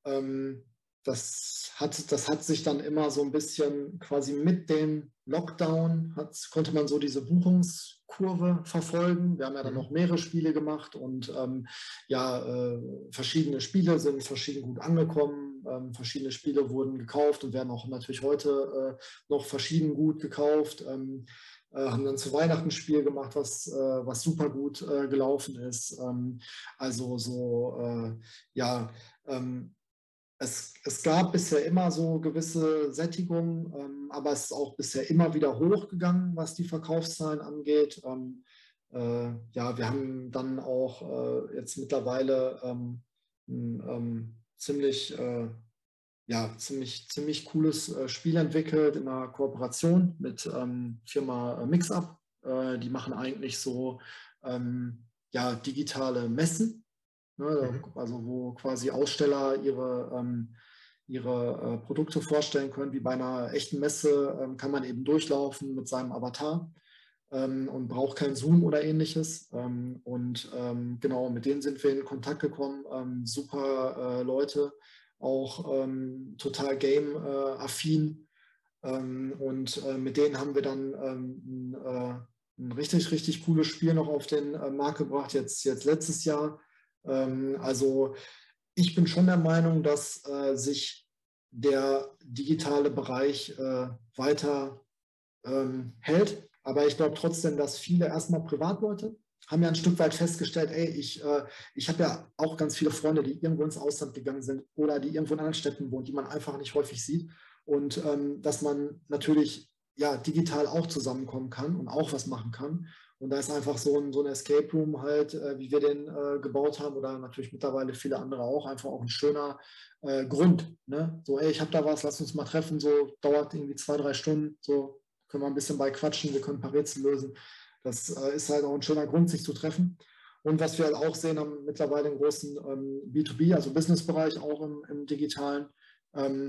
Ähm, das hat, das hat sich dann immer so ein bisschen quasi mit dem Lockdown, hat, konnte man so diese Buchungskurve verfolgen. Wir haben ja dann mhm. noch mehrere Spiele gemacht und ähm, ja, äh, verschiedene Spiele sind verschieden gut angekommen. Ähm, verschiedene Spiele wurden gekauft und werden auch natürlich heute äh, noch verschieden gut gekauft. Ähm, äh, haben dann zu Weihnachten ein Spiel gemacht, was, äh, was super gut äh, gelaufen ist. Ähm, also so, äh, ja, ähm, es, es gab bisher immer so gewisse Sättigung, ähm, aber es ist auch bisher immer wieder hochgegangen, was die Verkaufszahlen angeht. Ähm, äh, ja, wir haben dann auch äh, jetzt mittlerweile ähm, ein ähm, ziemlich, äh, ja, ziemlich, ziemlich cooles äh, Spiel entwickelt in einer Kooperation mit ähm, Firma Mixup. Äh, die machen eigentlich so ja, digitale Messen Ne, mhm. Also wo quasi Aussteller ihre, ähm, ihre äh, Produkte vorstellen können, wie bei einer echten Messe ähm, kann man eben durchlaufen mit seinem Avatar ähm, und braucht kein Zoom oder ähnliches. Ähm, und ähm, genau, mit denen sind wir in Kontakt gekommen. Ähm, super äh, Leute, auch total game-affin. Äh, und äh, mit denen haben wir dann ein, äh, ein richtig, richtig cooles Spiel noch auf den äh, Markt gebracht, jetzt, jetzt letztes Jahr ähm, also ich bin schon der Meinung, dass äh, sich der digitale Bereich äh, weiter ähm, hält. Aber ich glaube trotzdem, dass viele erstmal Privatleute haben ja ein Stück weit festgestellt, ey, ich, äh, ich habe ja auch ganz viele Freunde, die irgendwo ins Ausland gegangen sind oder die irgendwo in anderen Städten wohnen, die man einfach nicht häufig sieht. Und ähm, dass man natürlich ja digital auch zusammenkommen kann und auch was machen kann. Und da ist einfach so ein, so ein Escape Room halt, äh, wie wir den äh, gebaut haben oder natürlich mittlerweile viele andere auch, einfach auch ein schöner äh, Grund. Ne? So, ey, ich habe da was, lass uns mal treffen, so dauert irgendwie zwei, drei Stunden, so können wir ein bisschen bei quatschen, wir können ein paar Rätsel lösen. Das äh, ist halt auch ein schöner Grund, sich zu treffen. Und was wir halt auch sehen, haben mittlerweile einen großen ähm, B2B, also Businessbereich auch im, im digitalen,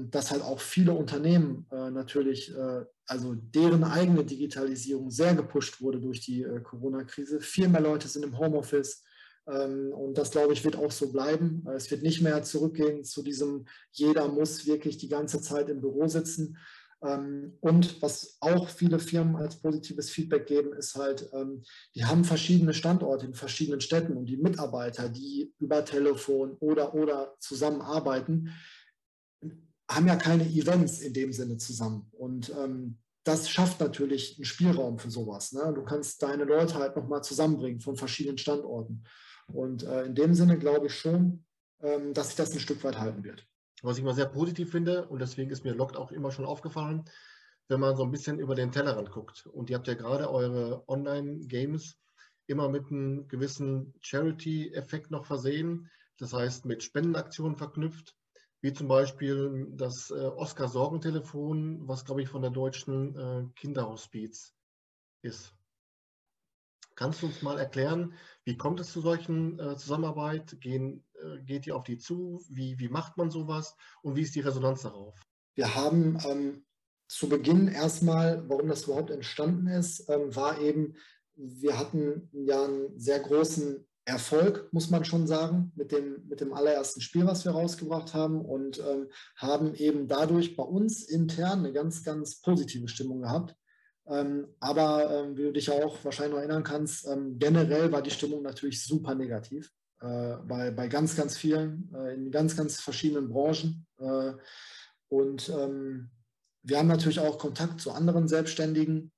dass halt auch viele Unternehmen äh, natürlich, äh, also deren eigene Digitalisierung sehr gepusht wurde durch die äh, Corona-Krise. Viel mehr Leute sind im Homeoffice. Ähm, und das, glaube ich, wird auch so bleiben. Es wird nicht mehr zurückgehen zu diesem, jeder muss wirklich die ganze Zeit im Büro sitzen. Ähm, und was auch viele Firmen als positives Feedback geben, ist halt, die haben verschiedene Standorte in verschiedenen Städten und die Mitarbeiter, die über Telefon oder oder zusammenarbeiten, haben ja keine Events in dem Sinne zusammen. Und ähm, das schafft natürlich einen Spielraum für sowas. Ne? Du kannst deine Leute halt nochmal zusammenbringen von verschiedenen Standorten. Und äh, in dem Sinne glaube ich schon, ähm, dass sich das ein Stück weit halten wird. Was ich mal sehr positiv finde, und deswegen ist mir Locked auch immer schon aufgefallen, wenn man so ein bisschen über den Tellerrand guckt. Und ihr habt ja gerade eure Online-Games immer mit einem gewissen Charity-Effekt noch versehen. Das heißt, mit Spendenaktionen verknüpft, wie zum Beispiel das äh, Oscar-Sorgentelefon, was, glaube ich, von der deutschen äh, Kinderhospiz ist. Kannst du uns mal erklären, wie kommt es zu solchen äh, Zusammenarbeit? Gehen, geht ihr auf die zu? Wie, wie macht man sowas? Und wie ist die Resonanz darauf? Wir haben ähm, zu Beginn erstmal, warum das überhaupt entstanden ist, ähm, war eben, wir hatten ja einen sehr großen Erfolg, muss man schon sagen, mit dem, mit dem allerersten Spiel, was wir rausgebracht haben und ähm, haben eben dadurch bei uns intern eine ganz, ganz positive Stimmung gehabt. Ähm, aber ähm, wie du dich auch wahrscheinlich noch erinnern kannst, ähm, generell war die Stimmung natürlich super negativ äh, bei, bei ganz, ganz vielen, äh, in ganz, ganz verschiedenen Branchen. Äh, und ähm, wir haben natürlich auch Kontakt zu anderen Selbstständigen,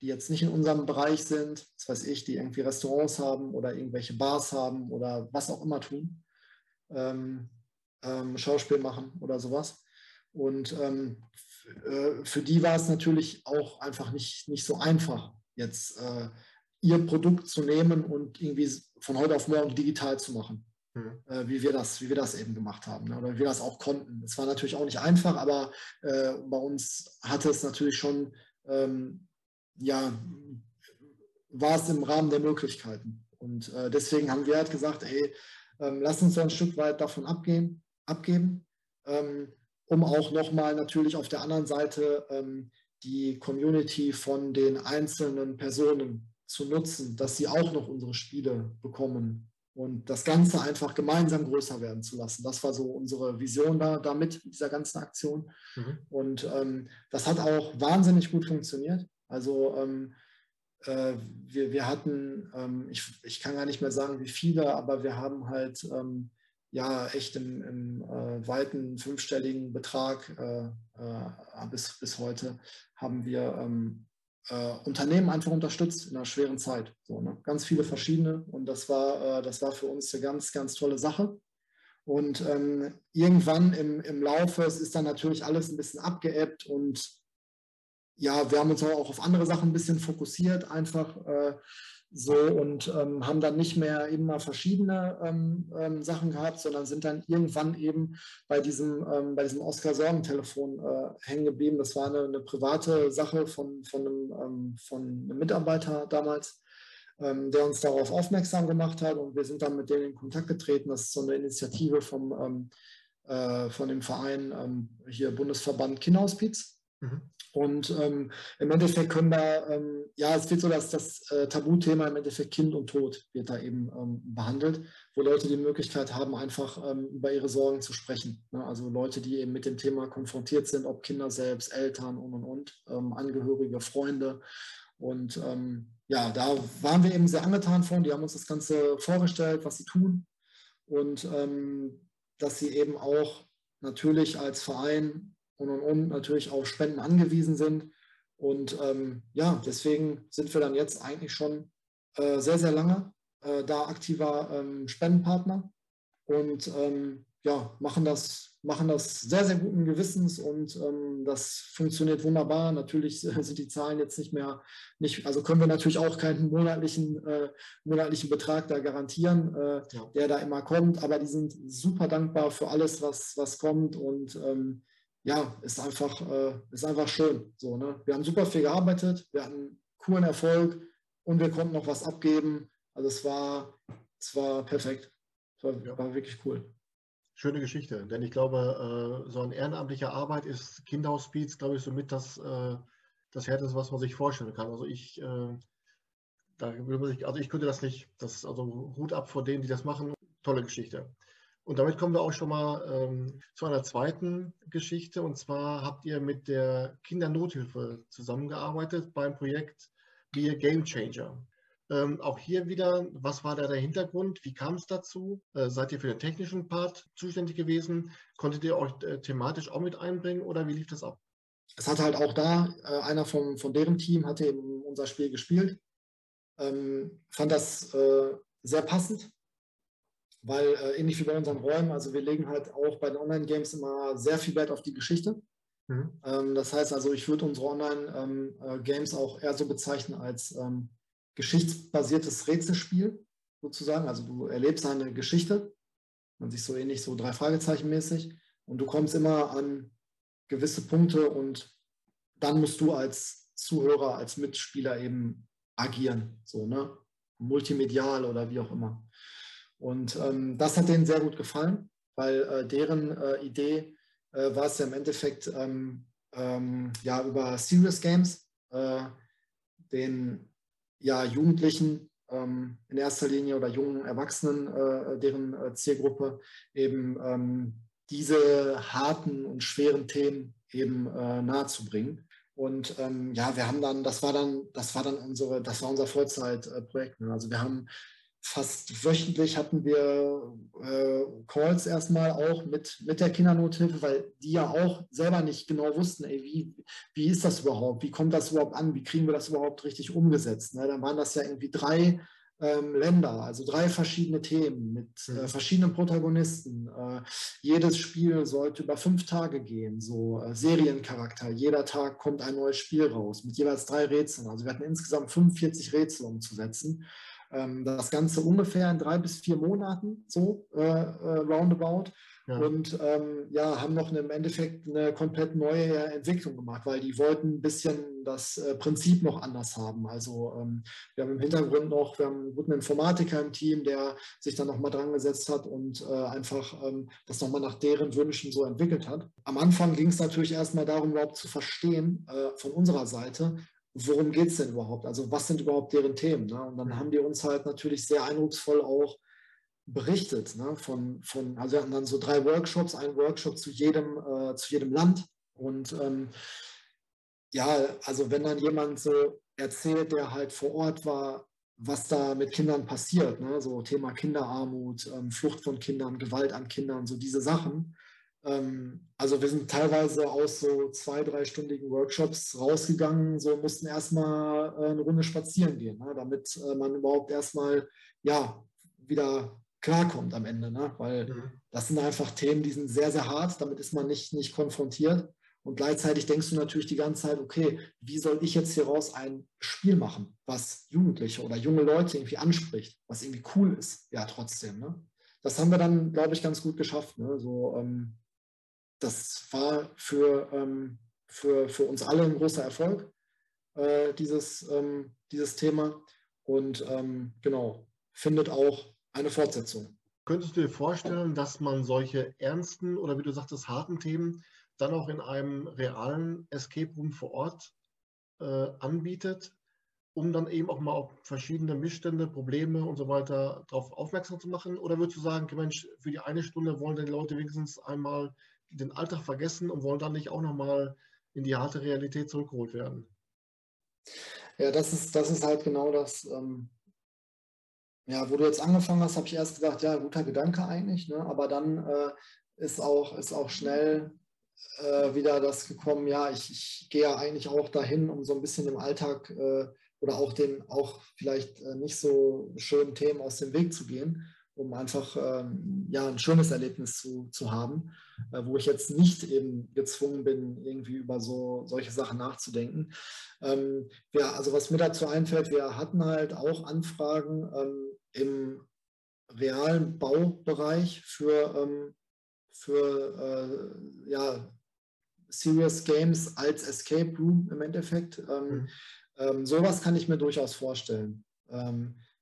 die jetzt nicht in unserem Bereich sind, das weiß ich, die irgendwie Restaurants haben oder irgendwelche Bars haben oder was auch immer tun, ähm, ähm, Schauspiel machen oder sowas. Und ähm, äh, für die war es natürlich auch einfach nicht, nicht so einfach, jetzt äh, ihr Produkt zu nehmen und irgendwie von heute auf morgen digital zu machen, mhm. äh, wie, wir das, wie wir das eben gemacht haben ne? oder wie wir das auch konnten. Es war natürlich auch nicht einfach, aber äh, bei uns hatte es natürlich schon ähm, ja, war es im Rahmen der Möglichkeiten. Und äh, deswegen haben wir halt gesagt, hey, ähm, lass uns so ein Stück weit davon abgehen, abgeben, ähm, um auch nochmal natürlich auf der anderen Seite ähm, die Community von den einzelnen Personen zu nutzen, dass sie auch noch unsere Spiele bekommen und das Ganze einfach gemeinsam größer werden zu lassen. Das war so unsere Vision da, damit, dieser ganzen Aktion. Mhm. Und ähm, das hat auch wahnsinnig gut funktioniert. Also ähm, äh, wir, wir hatten, ähm, ich, ich kann gar nicht mehr sagen, wie viele, aber wir haben halt ähm, ja echt im, im äh, weiten fünfstelligen Betrag äh, äh bis, bis heute haben wir ähm, äh, Unternehmen einfach unterstützt in einer schweren Zeit. So, ne? Ganz viele verschiedene und das war, äh, das war für uns eine ganz, ganz tolle Sache. Und ähm, irgendwann im, im Laufe, es ist dann natürlich alles ein bisschen abgeebbt und ja, wir haben uns auch auf andere Sachen ein bisschen fokussiert, einfach äh, so und ähm, haben dann nicht mehr immer verschiedene ähm, ähm, Sachen gehabt, sondern sind dann irgendwann eben bei diesem, ähm, bei diesem Oscar-Sorgen-Telefon äh, hängen geblieben. Das war eine, eine private Sache von, von, einem, ähm, von einem Mitarbeiter damals, ähm, der uns darauf aufmerksam gemacht hat und wir sind dann mit denen in Kontakt getreten. Das ist so eine Initiative vom, äh, von dem Verein hier Bundesverband Kinderhospiz. Mhm. Und ähm, im Endeffekt können da, ähm, ja, es wird so, dass das äh, Tabuthema im Endeffekt Kind und Tod wird da eben ähm, behandelt, wo Leute die Möglichkeit haben, einfach ähm, über ihre Sorgen zu sprechen. Ne? Also Leute, die eben mit dem Thema konfrontiert sind, ob Kinder selbst, Eltern und und und, ähm, Angehörige, Freunde. Und ähm, ja, da waren wir eben sehr angetan von. Die haben uns das Ganze vorgestellt, was sie tun. Und dass sie eben auch natürlich als Verein und, und, und natürlich auf Spenden angewiesen sind. Und ähm, ja, deswegen sind wir dann jetzt eigentlich schon äh, sehr, sehr lange äh, da aktiver ähm, Spendenpartner und ähm, ja, machen das, machen das sehr, sehr guten Gewissens und ähm, das funktioniert wunderbar. Natürlich sind die Zahlen jetzt nicht mehr, nicht, also können wir natürlich auch keinen monatlichen, äh, monatlichen Betrag da garantieren, äh, ja. der da immer kommt, aber die sind super dankbar für alles, was, was kommt und ähm, ja, ist einfach, äh, ist einfach schön. So, ne? Wir haben super viel gearbeitet, wir hatten coolen Erfolg und wir konnten noch was abgeben. Also es war, es war perfekt. Es war, ja. war wirklich cool. Schöne Geschichte, denn ich glaube, äh, so eine ehrenamtliche Arbeit ist Kinderhospiz, glaube ich, somit das, äh, das Härteste, was man sich vorstellen kann. Also ich, äh, da also ich könnte das nicht. Das, also Hut ab vor denen, die das machen. Tolle Geschichte. Und damit kommen wir auch schon mal ähm, zu einer zweiten Geschichte. Und zwar habt ihr mit der Kindernothilfe zusammengearbeitet beim Projekt Be a Game Changer. Ähm, auch hier wieder, was war da der Hintergrund? Wie kam es dazu? Äh, seid ihr für den technischen Part zuständig gewesen? Konntet ihr euch äh, thematisch auch mit einbringen oder wie lief das ab? Es hat halt auch da, äh, einer von, von deren Team hatte eben unser Spiel gespielt. Ähm, fand das äh, sehr passend weil äh, ähnlich wie bei unseren Räumen, also wir legen halt auch bei den Online-Games immer sehr viel Wert auf die Geschichte. Mhm. Ähm, das heißt also, ich würde unsere Online-Games ähm, äh, auch eher so bezeichnen als ähm, geschichtsbasiertes Rätselspiel sozusagen. Also du erlebst eine Geschichte, man sich so ähnlich so drei Fragezeichen mäßig und du kommst immer an gewisse Punkte und dann musst du als Zuhörer, als Mitspieler eben agieren, so ne, multimedial oder wie auch immer. Und ähm, das hat denen sehr gut gefallen, weil äh, deren äh, Idee äh, war es ja im Endeffekt ähm, ähm, ja über Serious Games äh, den ja, Jugendlichen ähm, in erster Linie oder jungen Erwachsenen, äh, deren äh, Zielgruppe eben ähm, diese harten und schweren Themen eben äh, nahezubringen. Und ähm, ja, wir haben dann, das war dann, das war dann unsere, das war unser Vollzeitprojekt. Ne? Also wir haben fast wöchentlich hatten wir äh, Calls erstmal auch mit, mit der Kindernothilfe, weil die ja auch selber nicht genau wussten, ey, wie, wie ist das überhaupt, wie kommt das überhaupt an, wie kriegen wir das überhaupt richtig umgesetzt. Ne? Dann waren das ja irgendwie drei ähm, Länder, also drei verschiedene Themen mit äh, mhm. verschiedenen Protagonisten. Äh, jedes Spiel sollte über fünf Tage gehen, so äh, Seriencharakter. Jeder Tag kommt ein neues Spiel raus mit jeweils drei Rätseln. Also wir hatten insgesamt 45 Rätsel umzusetzen. Ähm, das Ganze ungefähr in drei bis vier Monaten, so äh, äh, roundabout. Ja. Und ähm, ja, haben noch im Endeffekt eine komplett neue Entwicklung gemacht, weil die wollten ein bisschen das äh, Prinzip noch anders haben. Also ähm, wir haben im Hintergrund noch, wir haben einen guten Informatiker im Team, der sich dann nochmal dran gesetzt hat und äh, einfach ähm, das nochmal nach deren Wünschen so entwickelt hat. Am Anfang ging es natürlich erstmal darum, überhaupt zu verstehen äh, von unserer Seite, worum geht es denn überhaupt? Also was sind überhaupt deren Themen? Ne? Und dann mhm. haben die uns halt natürlich sehr eindrucksvoll auch berichtet. Ne? Von, von, also wir hatten dann so drei Workshops, ein Workshop zu jedem, äh, zu jedem Land. Und ähm, ja, also wenn dann jemand so erzählt, der halt vor Ort war, was da mit Kindern passiert, ne? so Thema Kinderarmut, ähm, Flucht von Kindern, Gewalt an Kindern, so diese Sachen, also wir sind teilweise aus so zwei, dreistündigen Workshops rausgegangen, so mussten erstmal äh, eine Runde spazieren gehen, ne, damit äh, man überhaupt erstmal ja, wieder klarkommt am Ende. Ne? Weil mhm. das sind einfach Themen, die sind sehr, sehr hart, damit ist man nicht, nicht konfrontiert. Und gleichzeitig denkst du natürlich die ganze Zeit, okay, wie soll ich jetzt hieraus ein Spiel machen, was Jugendliche oder junge Leute irgendwie anspricht, was irgendwie cool ist, ja trotzdem. Ne? Das haben wir dann, glaube ich, ganz gut geschafft. Ne? So, ähm, das war für, ähm, für, für uns alle ein großer Erfolg, äh, dieses, ähm, dieses Thema. Und ähm, genau, findet auch eine Fortsetzung. Könntest du dir vorstellen, dass man solche ernsten oder wie du sagtest, harten Themen dann auch in einem realen Escape Room vor Ort äh, anbietet, um dann eben auch mal auf verschiedene Missstände, Probleme und so weiter darauf aufmerksam zu machen? Oder würdest du sagen, Mensch, für die eine Stunde wollen die Leute wenigstens einmal den Alltag vergessen und wollen dann nicht auch nochmal in die harte Realität zurückgeholt werden. Ja, das ist, das ist halt genau das. Ähm, ja, wo du jetzt angefangen hast, habe ich erst gedacht, ja, guter Gedanke eigentlich, ne? aber dann äh, ist, auch, ist auch schnell äh, wieder das gekommen, ja, ich, ich gehe ja eigentlich auch dahin, um so ein bisschen im Alltag äh, oder auch den auch vielleicht äh, nicht so schönen Themen aus dem Weg zu gehen um einfach ähm, ja, ein schönes Erlebnis zu, zu haben, äh, wo ich jetzt nicht eben gezwungen bin, irgendwie über so solche Sachen nachzudenken. Ähm, wir, also was mir dazu einfällt, wir hatten halt auch Anfragen ähm, im realen Baubereich für, ähm, für äh, ja, Serious Games als Escape Room im Endeffekt. Ähm, mhm. Ähm, sowas kann ich mir durchaus vorstellen,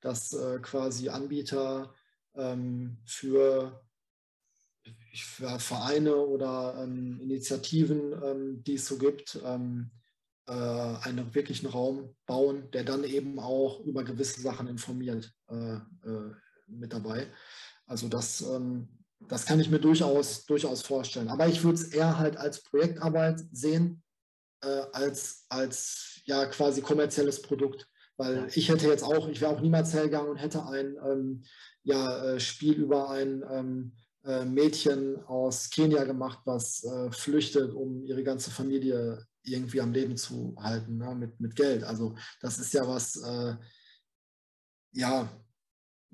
dass äh, quasi Anbieter für, für, Vereine oder ähm, Initiativen, ähm, die es so gibt, ähm, äh, einen wirklichen Raum bauen, der dann eben auch über gewisse Sachen informiert äh, äh, mit dabei. Also das, ähm, das kann ich mir durchaus, durchaus vorstellen. Aber ich würde es eher halt als Projektarbeit sehen, äh, als, als ja quasi kommerzielles Produkt. Weil ich hätte jetzt auch, ich wäre auch niemals hergegangen und hätte ein ähm, ja, äh, Spiel über ein ähm, äh, Mädchen aus Kenia gemacht, was äh, flüchtet, um ihre ganze Familie irgendwie am Leben zu halten, ne, mit, mit Geld. Also das ist ja was, äh, ja,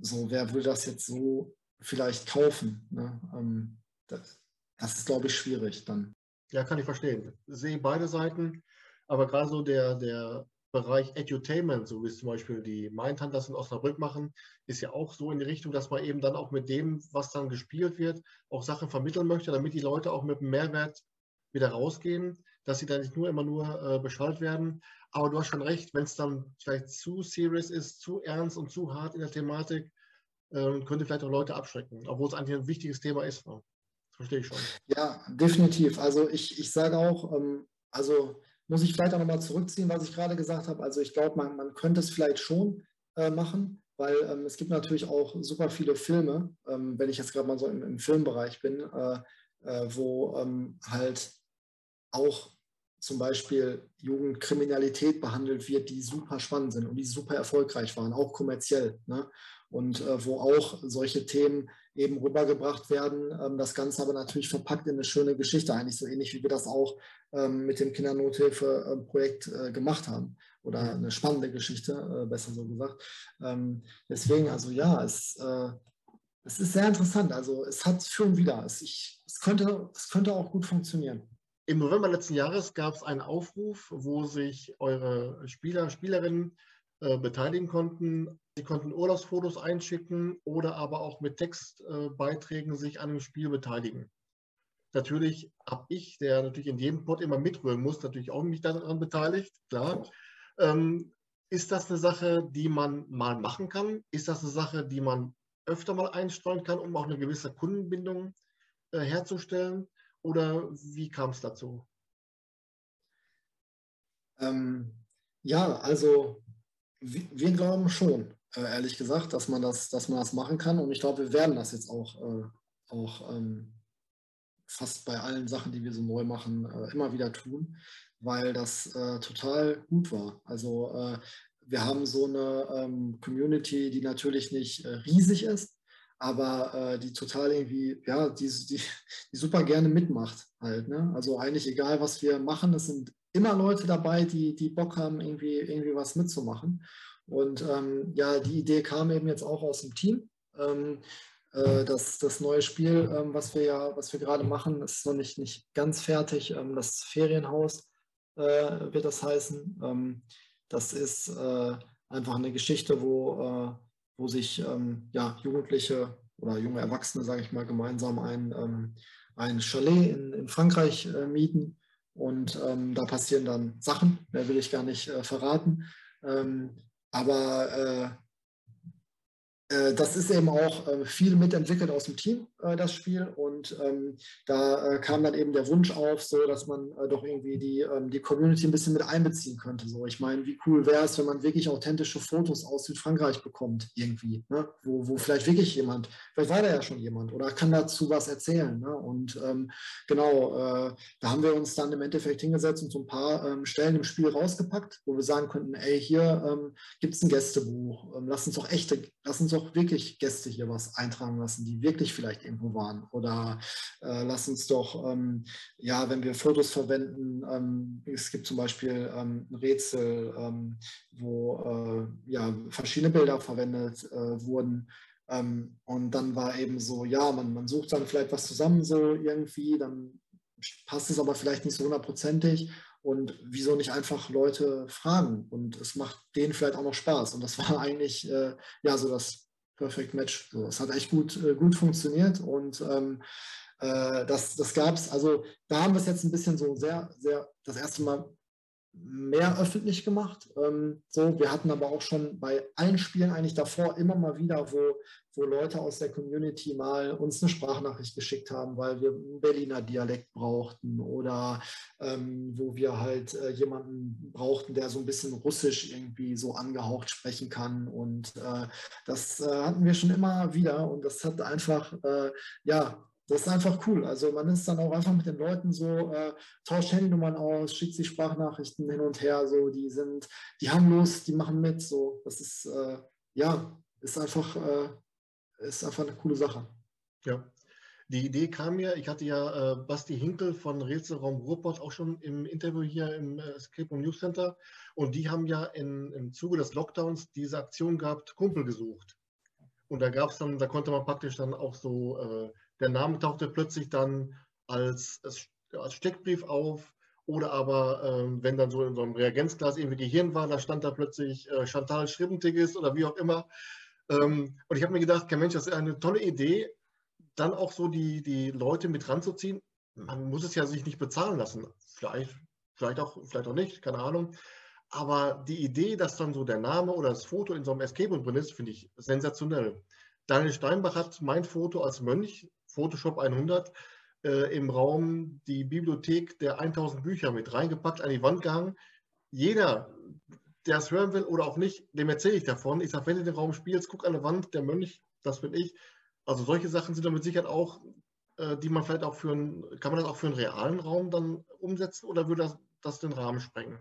so, wer will das jetzt so vielleicht kaufen? Ne? Ähm, das, das, ist, glaube ich, schwierig dann. Ja, kann ich verstehen. Ich sehe beide Seiten, aber gerade so der, der Bereich Edutainment, so wie es zum Beispiel die Mindhunters in Osnabrück machen, ist ja auch so in die Richtung, dass man eben dann auch mit dem, was dann gespielt wird, auch Sachen vermitteln möchte, damit die Leute auch mit einem Mehrwert wieder rausgehen, dass sie dann nicht nur immer nur äh, beschallt werden. Aber du hast schon recht, wenn es dann vielleicht zu serious ist, zu ernst und zu hart in der Thematik, äh, könnte vielleicht auch Leute abschrecken, obwohl es eigentlich ein wichtiges Thema ist. Ne? Verstehe ich schon. Ja, definitiv. Also ich, ich sage auch, ähm, also muss ich vielleicht auch nochmal zurückziehen, was ich gerade gesagt habe. Also ich glaube, man, man könnte es vielleicht schon äh, machen, weil ähm, es gibt natürlich auch super viele Filme, ähm, wenn ich jetzt gerade mal so im, im Filmbereich bin, äh, äh, wo ähm, halt auch zum Beispiel Jugendkriminalität behandelt wird, die super spannend sind und die super erfolgreich waren, auch kommerziell. Ne? Und äh, wo auch solche Themen eben rübergebracht werden. Ähm, das Ganze aber natürlich verpackt in eine schöne Geschichte, eigentlich so ähnlich wie wir das auch ähm, mit dem Kindernothilfe-Projekt äh, gemacht haben. Oder eine spannende Geschichte, äh, besser so gesagt. Ähm, deswegen, also ja, es, äh, es ist sehr interessant. Also es hat und wieder. Es, ich, es, könnte, es könnte auch gut funktionieren. Im November letzten Jahres gab es einen Aufruf, wo sich eure Spieler, Spielerinnen äh, beteiligen konnten. Sie konnten Urlaubsfotos einschicken oder aber auch mit Textbeiträgen sich an dem Spiel beteiligen. Natürlich habe ich, der natürlich in jedem Pod immer mitrühren muss, natürlich auch mich daran beteiligt, klar. Ähm, ist das eine Sache, die man mal machen kann? Ist das eine Sache, die man öfter mal einstreuen kann, um auch eine gewisse Kundenbindung äh, herzustellen? Oder wie kam es dazu? Ähm, ja, also wir glauben schon, äh, ehrlich gesagt, dass man das, dass man das machen kann. Und ich glaube, wir werden das jetzt auch, äh, auch ähm, fast bei allen Sachen, die wir so neu machen, äh, immer wieder tun, weil das total gut war. Also wir haben so eine ähm, Community, die natürlich nicht riesig ist, aber die total irgendwie, ja, die, die, die super gerne mitmacht halt. Ne? Also eigentlich egal, was wir machen, es sind immer Leute dabei, die, die Bock haben, irgendwie, irgendwie was mitzumachen. Und ähm, ja, die Idee kam eben jetzt auch aus dem Team. Ähm, äh, das, das neue Spiel, ähm, was wir ja, was wir gerade machen, ist noch nicht, nicht ganz fertig. Ähm, das Ferienhaus äh, wird das heißen. Ähm, das ist äh, einfach eine Geschichte, wo, äh, wo sich ähm, ja, Jugendliche oder junge Erwachsene, sage ich mal, gemeinsam ein, ein Chalet in, in Frankreich äh, mieten und ähm, da passieren dann Sachen, mehr will ich gar nicht äh, verraten. Ähm, aber äh, das ist eben auch äh, viel mitentwickelt aus dem Team, äh, das Spiel. Und ähm, da kam dann eben der Wunsch auf, so dass man doch irgendwie die, ähm, die Community ein bisschen mit einbeziehen könnte. So, ich meine, wie cool wäre es, wenn man wirklich authentische Fotos aus Südfrankreich bekommt, irgendwie, ne? wo, wo vielleicht wirklich jemand, vielleicht war da ja schon jemand oder kann dazu was erzählen. Ne? Und ähm, genau, äh, da haben wir uns dann im Endeffekt hingesetzt und so ein paar ähm, Stellen im Spiel rausgepackt, wo wir sagen könnten, ey, hier ähm, gibt es ein Gästebuch, ähm, lass uns doch echte, lass uns doch doch wirklich Gäste hier was eintragen lassen, die wirklich vielleicht irgendwo waren. Oder äh, lass uns doch, ähm, ja, wenn wir Fotos verwenden, ähm, es gibt zum Beispiel ähm, ein Rätsel, ähm, wo äh, ja, verschiedene Bilder verwendet äh, wurden. Ähm, und dann war eben so, ja, man, man sucht dann vielleicht was zusammen so irgendwie, dann passt es aber vielleicht nicht so hundertprozentig. Und wieso nicht einfach Leute fragen? Und es macht denen vielleicht auch noch Spaß. Und das war eigentlich äh, ja so das Perfect Match. So, es hat echt gut, äh, gut funktioniert und ähm, äh, das, das gab es, also da haben wir es jetzt ein bisschen so sehr, sehr das erste Mal mehr öffentlich gemacht. Ähm, so, wir hatten aber auch schon bei allen Spielen eigentlich davor immer mal wieder, wo, wo Leute aus der Community mal uns eine Sprachnachricht geschickt haben, weil wir einen Berliner Dialekt brauchten oder ähm, wo wir halt äh, jemanden brauchten, der so ein bisschen Russisch irgendwie so angehaucht sprechen kann. Und äh, das äh, hatten wir schon immer wieder und das hat einfach, äh, ja, das ist einfach cool. Also man ist dann auch einfach mit den Leuten so, äh, tauscht Handynummern aus, schickt sich Sprachnachrichten hin und her, so, die sind, die haben Lust, die machen mit, so. Das ist, äh, ja, ist einfach, äh, ist einfach eine coole Sache. Ja. Die Idee kam mir, ich hatte ja äh, Basti Hinkel von Rätselraum Ruhrpott auch schon im Interview hier im äh, Escape Room News Center und die haben ja in, im Zuge des Lockdowns diese Aktion gehabt, Kumpel gesucht. Und da gab es dann, da konnte man praktisch dann auch so äh, der Name tauchte plötzlich dann als als Steckbrief auf. Oder aber, ähm, wenn dann so in so einem Reagenzglas irgendwie Gehirn war, da stand da plötzlich äh, Chantal Schribbentiges oder wie auch immer. Ähm, und ich habe mir gedacht, Mensch, das ist eine tolle Idee, dann auch so die, die Leute mit ranzuziehen. Man muss es ja sich nicht bezahlen lassen. Vielleicht, vielleicht, auch, vielleicht auch nicht, keine Ahnung. Aber die Idee, dass dann so der Name oder das Foto in so einem Escape drin ist, finde ich sensationell. Daniel Steinbach hat mein Foto als Mönch, Photoshop 100, äh, im Raum die Bibliothek der 1000 Bücher mit reingepackt, an die Wand gehangen. Jeder, der es hören will oder auch nicht, dem erzähle ich davon. Ich sage, wenn du den Raum spielst, guck an die Wand, der Mönch, das bin ich. Also solche Sachen sind damit sicher auch, äh, die man vielleicht auch für einen, kann man das auch für einen realen Raum dann umsetzen oder würde das, das den Rahmen sprengen?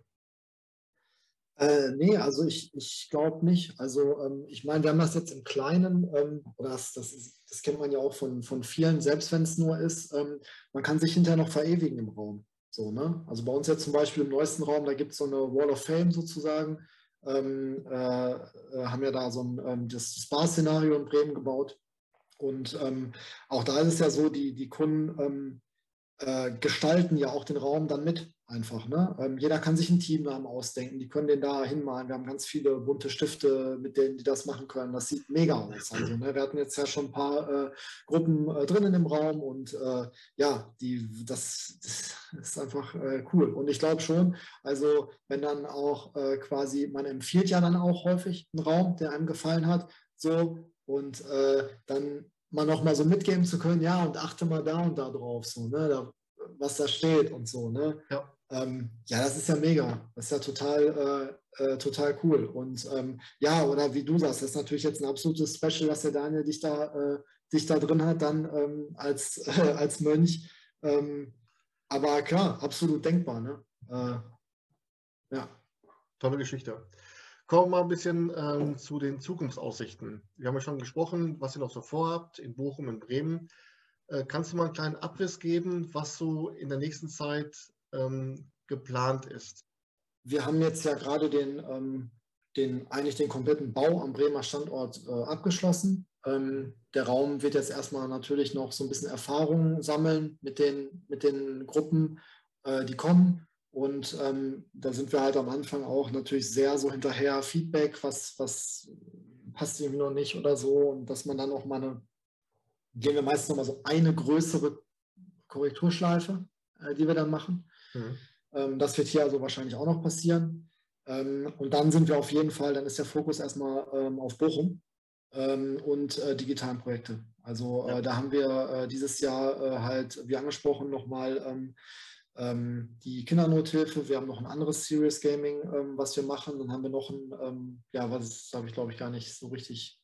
Äh, nee, also ich, ich glaube nicht. Also ähm, ich meine, wir haben das jetzt im Kleinen, ähm, das, das, das, kennt man ja auch von, von vielen, selbst wenn es nur ist, ähm, man kann sich hinterher noch verewigen im Raum. So, ne? Also bei uns jetzt zum Beispiel im neuesten Raum, da gibt es so eine Wall of Fame sozusagen. Ähm, äh, äh, haben ja da so ein ähm, das Spa-Szenario in Bremen gebaut. Und ähm, auch da ist es ja so, die, die Kunden äh, gestalten ja auch den Raum dann mit einfach. Ne? Ähm, jeder kann sich einen Teamnamen ausdenken, die können den da hinmalen. Wir haben ganz viele bunte Stifte, mit denen die das machen können. Das sieht mega aus. Also, ne? Wir hatten jetzt ja schon ein paar äh, Gruppen äh, drinnen im Raum und äh, ja, die, das, das, ist einfach äh, cool. Und ich glaube schon, also wenn dann auch äh, quasi, man empfiehlt ja dann auch häufig einen Raum, der einem gefallen hat, so und dann mal noch mal so mitgeben zu können, ja, und achte mal da und da drauf, so, ne, da, was da steht und so, ne. Ja. Ähm, ja, das ist ja mega. Das ist ja total, äh, äh, total cool. Und ähm, ja, oder wie du sagst, das ist natürlich jetzt ein absolutes Special, dass der Daniel dich da, äh, dich da drin hat, dann ähm, als, als Mönch. Ähm, aber klar, absolut denkbar. Ne? Äh, ja. Tolle Geschichte. Kommen wir mal ein bisschen ähm, zu den Zukunftsaussichten. Wir haben ja schon gesprochen, was ihr noch so vorhabt in Bochum, in Bremen. Äh, kannst du mal einen kleinen Abriss geben, was so in der nächsten Zeit ähm, geplant ist? Wir haben jetzt ja gerade den, ähm, den, eigentlich den kompletten Bau am Bremer Standort äh, abgeschlossen. Ähm, der Raum wird jetzt erstmal natürlich noch so ein bisschen Erfahrung sammeln mit den, mit den Gruppen, äh, die kommen. Und ähm, da sind wir halt am Anfang auch natürlich sehr so hinterher, Feedback, was, was passt irgendwie noch nicht oder so. Und dass man dann auch mal eine, gehen wir meistens nochmal so eine größere Korrekturschleife, äh, die wir dann machen. Mhm. Ähm, das wird hier also wahrscheinlich auch noch passieren. Ähm, und dann sind wir auf jeden Fall, dann ist der Fokus erstmal ähm, auf Bochum und äh, digitalen Projekte. Also äh, ja. da haben wir äh, dieses Jahr halt, wie angesprochen, nochmal ähm, die Kindernothilfe, wir haben noch ein anderes Serious Gaming, was wir machen. Dann haben wir noch ein, ja, was habe ich glaube ich gar nicht so richtig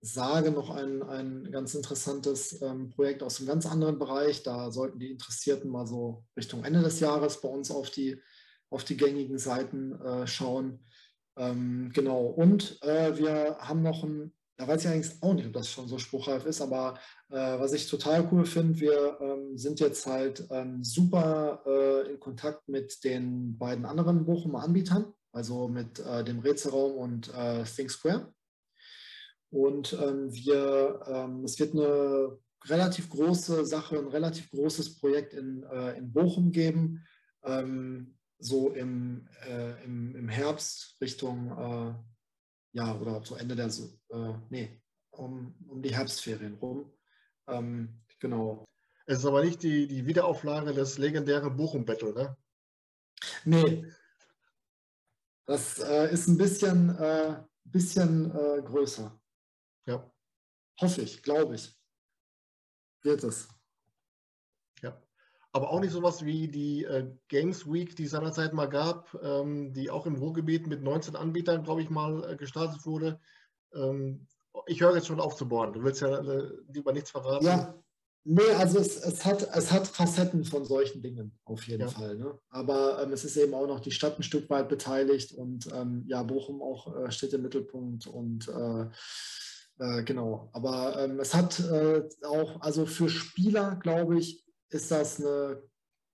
sage, noch ein, ein ganz interessantes ähm, Projekt aus einem ganz anderen Bereich. Da sollten die Interessierten mal so Richtung Ende des Jahres bei uns auf die, auf die gängigen Seiten äh, schauen. Ähm, genau, und äh, wir haben noch ein da weiß ich eigentlich auch nicht, ob das schon so spruchreif ist, aber äh, was ich total cool finde, wir ähm, sind jetzt halt ähm, super äh, in Kontakt mit den beiden anderen Bochumer Anbietern, also mit äh, dem Rätselraum und äh, Think Square. Und ähm, wir, ähm, es wird eine relativ große Sache, ein relativ großes Projekt in, äh, in Bochum geben, ähm, so im, äh, im, im Herbst Richtung ja, oder zu Ende der, äh, nee, um, um die Herbstferien rum. Ähm, genau. Es ist aber nicht die, die Wiederauflage des legendären Bochum-Battle, ne? Nee. Das äh, ist ein bisschen, äh, bisschen äh, größer. Ja. Hoffe ich, glaube ich. Wird es aber auch nicht sowas wie die äh, Games Week, die es seinerzeit mal gab, ähm, die auch im Ruhrgebiet mit 19 Anbietern, glaube ich, mal äh, gestartet wurde. Ähm, ich höre jetzt schon auf zu bohren. Du willst ja äh, lieber nichts verraten. Ja, nee, also es, es, hat, es hat Facetten von solchen Dingen auf jeden ja. Fall. Ne? Aber ähm, es ist eben auch noch die Stadt ein Stück weit beteiligt und ähm, ja, Bochum auch äh, steht im Mittelpunkt und äh, äh, genau. Aber ähm, es hat auch, also für Spieler, glaube ich, ist das eine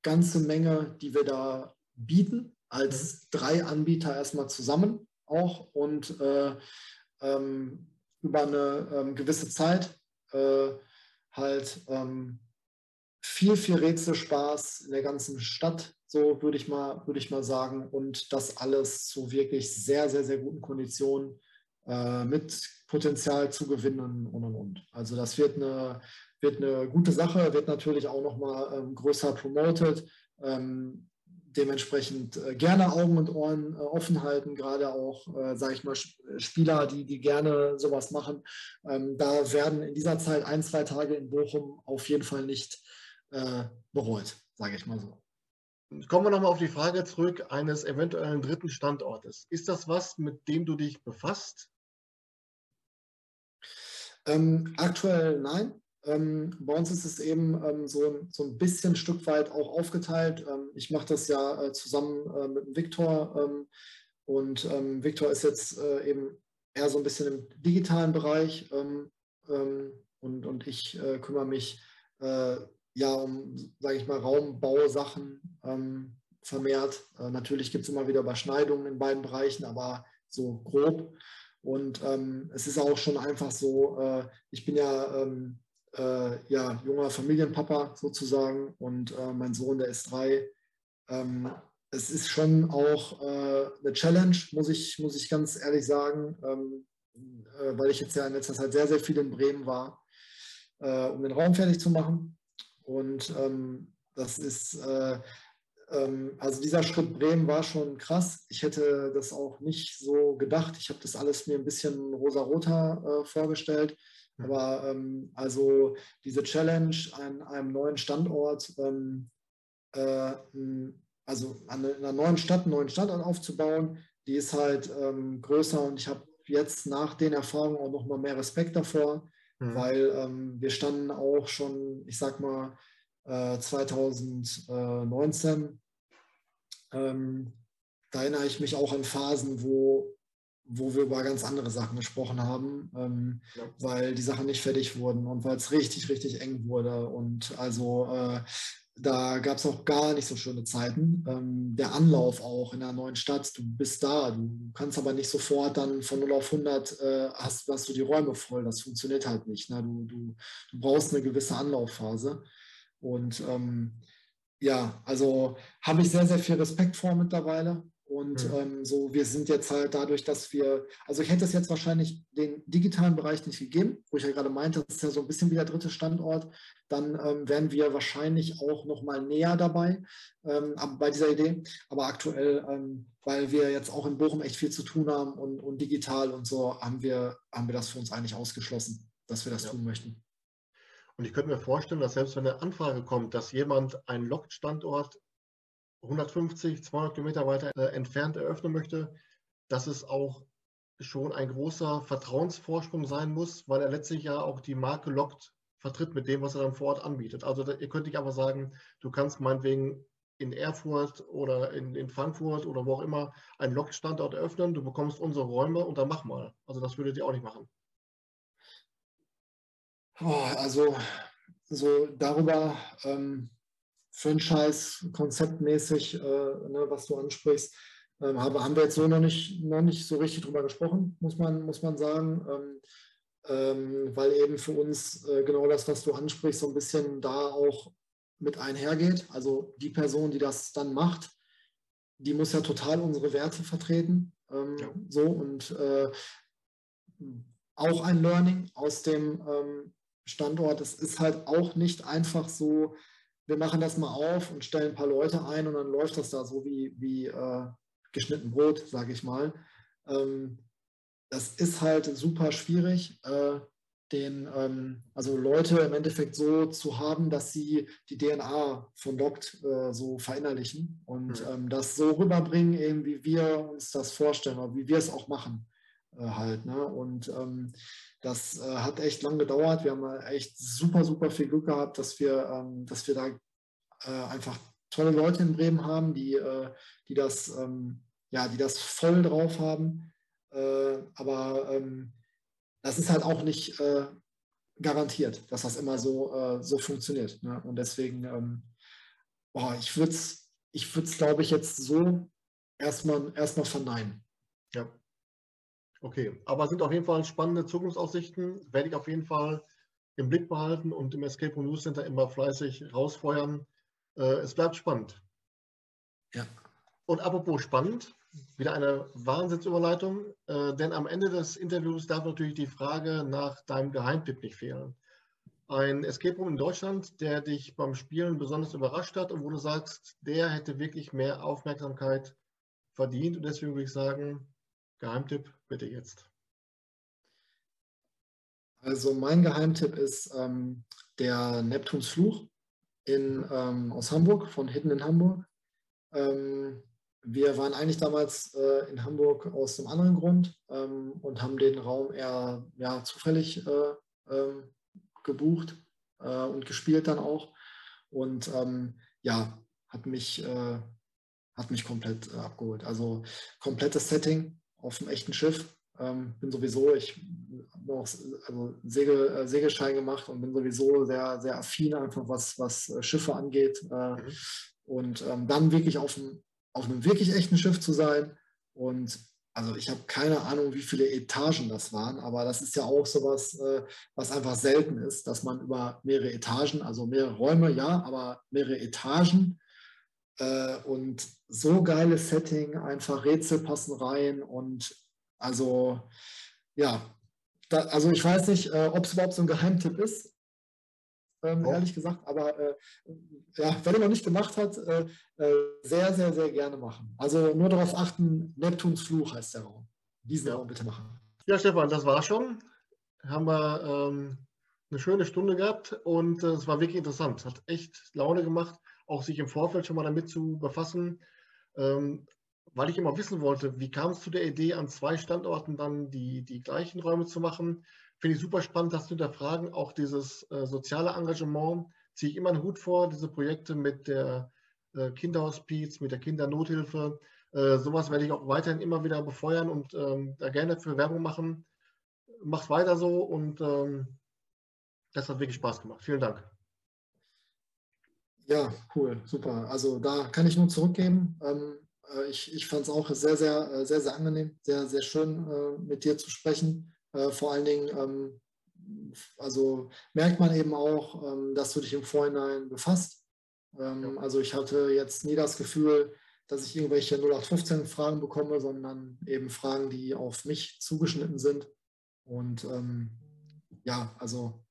ganze Menge, die wir da bieten, als mhm. drei Anbieter erstmal zusammen auch und äh, ähm, über eine ähm, gewisse Zeit äh, halt ähm, viel, viel Rätselspaß in der ganzen Stadt, so würde ich mal, würde ich mal sagen. Und das alles zu wirklich sehr, sehr, sehr guten Konditionen äh, mit Potenzial zu gewinnen und und und. Also das wird eine, wird eine gute Sache, wird natürlich auch nochmal ähm, größer promoted. Ähm, dementsprechend äh, gerne Augen und Ohren äh, offen halten, gerade auch, äh, sage ich mal, Spieler, die, die gerne sowas machen. Ähm, da werden in dieser Zeit ein, zwei Tage in Bochum auf jeden Fall nicht äh, bereut, sage ich mal so. Kommen wir nochmal auf die Frage zurück eines eventuellen dritten Standortes. Ist das was, mit dem du dich befasst? Ähm, aktuell nein. Ähm, bei uns ist es eben ähm, so, so ein bisschen Stück weit auch aufgeteilt. Ähm, ich mache das ja äh, zusammen äh, mit Viktor ähm, und ähm, Viktor ist jetzt äh, eben eher so ein bisschen im digitalen Bereich ähm, und, und ich äh, kümmere mich äh, ja um, sage ich mal, Raumbausachen vermehrt. Äh, natürlich gibt es immer wieder Überschneidungen in beiden Bereichen, aber so grob. Und es ist auch schon einfach so, ich bin ja äh, ja, junger Familienpapa sozusagen und äh, mein Sohn, der ist drei. Ähm, es ist schon auch äh, eine Challenge, muss ich, muss ich ganz ehrlich sagen, ähm, äh, weil ich jetzt ja in letzter Zeit sehr, sehr viel in Bremen war, äh, um den Raum fertig zu machen. Und ähm, das ist, äh, ähm, also dieser Schritt Bremen war schon krass. Ich hätte das auch nicht so gedacht. Ich habe das alles mir ein bisschen rosa-roter vorgestellt. Mhm. Aber ähm, also diese Challenge an einem neuen Standort, ähm, äh, also an einer neuen Stadt, einen neuen Standort aufzubauen, die ist halt ähm, größer und ich habe jetzt nach den Erfahrungen auch nochmal mehr Respekt davor, mhm. weil ähm, wir standen auch schon, ich sag mal, äh, 2019, ähm, da erinnere ich mich auch an Phasen, wo wo wir über ganz andere Sachen gesprochen haben, ähm, ja. weil die Sachen nicht fertig wurden und weil es richtig, richtig eng wurde. Und also äh, da gab es auch gar nicht so schöne Zeiten. Ähm, der Anlauf auch in einer neuen Stadt, du bist da, du kannst aber nicht sofort dann von 0 auf 100 äh, hast, hast du die Räume voll. Das funktioniert halt nicht. Ne? Du, du, du brauchst eine gewisse Anlaufphase. Und ähm, ja, also habe ich sehr, sehr viel Respekt vor mittlerweile. Und mhm. ähm, so, wir sind jetzt halt dadurch, dass wir, also ich hätte es jetzt wahrscheinlich den digitalen Bereich nicht gegeben, wo ich ja gerade meinte, das ist ja so ein bisschen wie der dritte Standort, dann ähm, wären wir wahrscheinlich auch nochmal näher dabei ähm, bei dieser Idee. Aber aktuell, ähm, weil wir jetzt auch in Bochum echt viel zu tun haben und, und digital und so, haben wir, haben wir das für uns eigentlich ausgeschlossen, dass wir das ja. tun möchten. Und ich könnte mir vorstellen, dass selbst wenn eine Anfrage kommt, dass jemand einen Locked-Standort 150, 200 Kilometer weiter äh, entfernt eröffnen möchte, dass es auch schon ein großer Vertrauensvorsprung sein muss, weil er letztlich ja auch die Marke lockt, vertritt mit dem, was er dann vor Ort anbietet. Also ihr könnt nicht einfach sagen, du kannst meinetwegen in Erfurt oder in, in Frankfurt oder wo auch immer einen Lockt-Standort eröffnen, du bekommst unsere Räume und dann mach mal. Also das würdet ihr auch nicht machen. Also so darüber ähm, Franchise-konzeptmäßig, äh, ne, was du ansprichst, ähm, haben, haben wir jetzt so noch nicht, noch nicht so richtig drüber gesprochen, muss man, muss man sagen. Ähm, ähm, weil eben für uns äh, genau das, was du ansprichst, so ein bisschen da auch mit einhergeht. Also die Person, die das dann macht, die muss ja total unsere Werte vertreten. Ähm, ja. So und äh, auch ein Learning aus dem ähm, Standort. Es ist halt auch nicht einfach so, wir machen das mal auf und stellen ein paar Leute ein und dann läuft das da so wie, wie äh, geschnitten Brot, sage ich mal. Ähm, das ist halt super schwierig, äh, den, ähm, also Leute im Endeffekt so zu haben, dass sie die DNA von Doct äh, so verinnerlichen und mhm. ähm, das so rüberbringen, eben wie wir uns das vorstellen oder wie wir es auch machen halt. Ne? Und ähm, das äh, hat echt lang gedauert. Wir haben echt super, super viel Glück gehabt, dass wir, ähm, dass wir da äh, einfach tolle Leute in Bremen haben, die, äh, die, das, ähm, ja, die das voll drauf haben. Äh, aber ähm, das ist halt auch nicht äh, garantiert, dass das immer so, äh, so funktioniert. Ne? Und deswegen, ähm, boah, ich würde es, ich glaube ich, jetzt so erstmal, erstmal verneinen. Okay, aber sind auf jeden Fall spannende Zukunftsaussichten. Werde ich auf jeden Fall im Blick behalten und im Escape Room News Center immer fleißig rausfeuern. Äh, es bleibt spannend. Ja. Und apropos spannend, wieder eine Wahnsinnsüberleitung, äh, denn am Ende des Interviews darf natürlich die Frage nach deinem Geheimtipp nicht fehlen. Ein Escape Room in Deutschland, der dich beim Spielen besonders überrascht hat und wo du sagst, der hätte wirklich mehr Aufmerksamkeit verdient. Und deswegen würde ich sagen, Geheimtipp bitte jetzt. Also mein Geheimtipp ist ähm, der Neptuns Fluch in, ähm, aus Hamburg, von Hidden in Hamburg. Ähm, wir waren eigentlich damals äh, in Hamburg aus einem anderen Grund ähm, und haben den Raum eher ja, zufällig äh, ähm, gebucht äh, und gespielt dann auch. Und ähm, ja, hat mich, äh, hat mich komplett äh, abgeholt. Also komplettes Setting auf einem echten Schiff. Ähm, bin sowieso, ich habe noch also Segel, äh, Segelschein gemacht und bin sowieso sehr, sehr affin einfach, was, was Schiffe angeht. Mhm. Und ähm, dann wirklich auf einem auf einem wirklich echten Schiff zu sein. Und also ich habe keine Ahnung, wie viele Etagen das waren, aber das ist ja auch sowas, äh, was einfach selten ist, dass man über mehrere Etagen, also mehrere Räume, ja, aber mehrere Etagen äh, und so geiles Setting, einfach Rätsel passen rein und also ja, da, also ich weiß nicht, äh, ob es überhaupt so ein Geheimtipp ist, ähm, oh. ehrlich gesagt. Aber äh, ja, wenn er noch nicht gemacht hat, äh, äh, sehr, sehr, sehr gerne machen. Also nur darauf achten, Neptuns Fluch heißt der Raum. Diesen ja. Raum bitte machen. Ja, Stefan, das war schon. Haben wir ähm, eine schöne Stunde gehabt und äh, es war wirklich interessant. Hat echt Laune gemacht, auch sich im Vorfeld schon mal damit zu befassen. Ähm, weil ich immer wissen wollte, wie kam es zu der Idee, an zwei Standorten dann die, die gleichen Räume zu machen Finde ich super spannend, das zu hinterfragen. Auch dieses äh, soziale Engagement ziehe ich immer einen Hut vor, diese Projekte mit der äh, Kinderhospiz, mit der Kindernothilfe. Äh, sowas werde ich auch weiterhin immer wieder befeuern und ähm, da gerne für Werbung machen. Macht weiter so und ähm, das hat wirklich Spaß gemacht. Vielen Dank. Ja, cool, super. Also da kann ich nur zurückgeben. Ähm, äh, ich ich fand es auch sehr, sehr, äh, sehr, sehr angenehm, sehr, sehr schön äh, mit dir zu sprechen. Vor allen Dingen, ähm, also merkt man eben auch, ähm, dass du dich im Vorhinein befasst. Also ich hatte jetzt nie das Gefühl, dass ich irgendwelche 0815-Fragen bekomme, sondern eben Fragen, die auf mich zugeschnitten sind. Und ja, also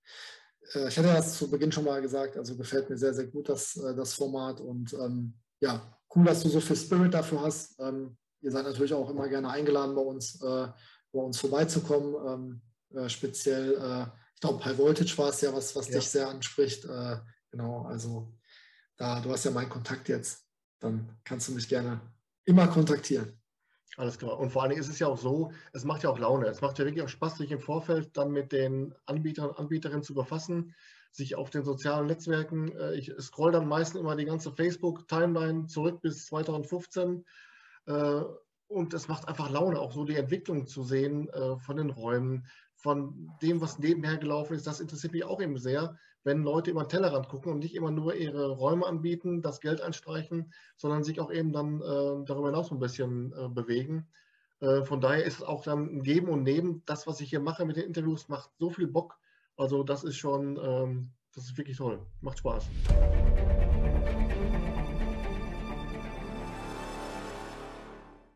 ich hatte das zu Beginn schon mal gesagt, also gefällt mir sehr, sehr gut das, äh, das Format und ähm, ja, cool, dass du so viel Spirit dafür hast. Ähm, ihr seid natürlich auch immer gerne eingeladen bei uns. Äh, bei uns vorbeizukommen. Ähm, äh, speziell, äh, ich glaube, High Voltage war es ja, was, was ja. dich sehr anspricht. Äh, genau, also da, du hast ja meinen Kontakt jetzt. Dann kannst du mich gerne immer kontaktieren. Alles klar. Und vor allen Dingen ist es ja auch so, es macht ja auch Laune. Es macht ja wirklich auch Spaß, sich im Vorfeld dann mit den Anbietern und Anbieterinnen zu befassen, sich auf den sozialen Netzwerken, äh, ich scroll dann meistens immer die ganze Facebook-Timeline zurück bis 2015 und es macht einfach Laune, auch so die Entwicklung zu sehen äh, von den Räumen, von dem, was nebenher gelaufen ist. Das interessiert mich auch eben sehr, wenn Leute über den Tellerrand gucken und nicht immer nur ihre Räume anbieten, das Geld einstreichen, sondern sich auch eben dann äh, darüber hinaus ein bisschen äh, bewegen. Äh, von daher ist es auch dann ein Geben und Nehmen. Das, was ich hier mache mit den Interviews, macht so viel Bock. Also das ist schon, ähm, das ist wirklich toll. Macht Spaß.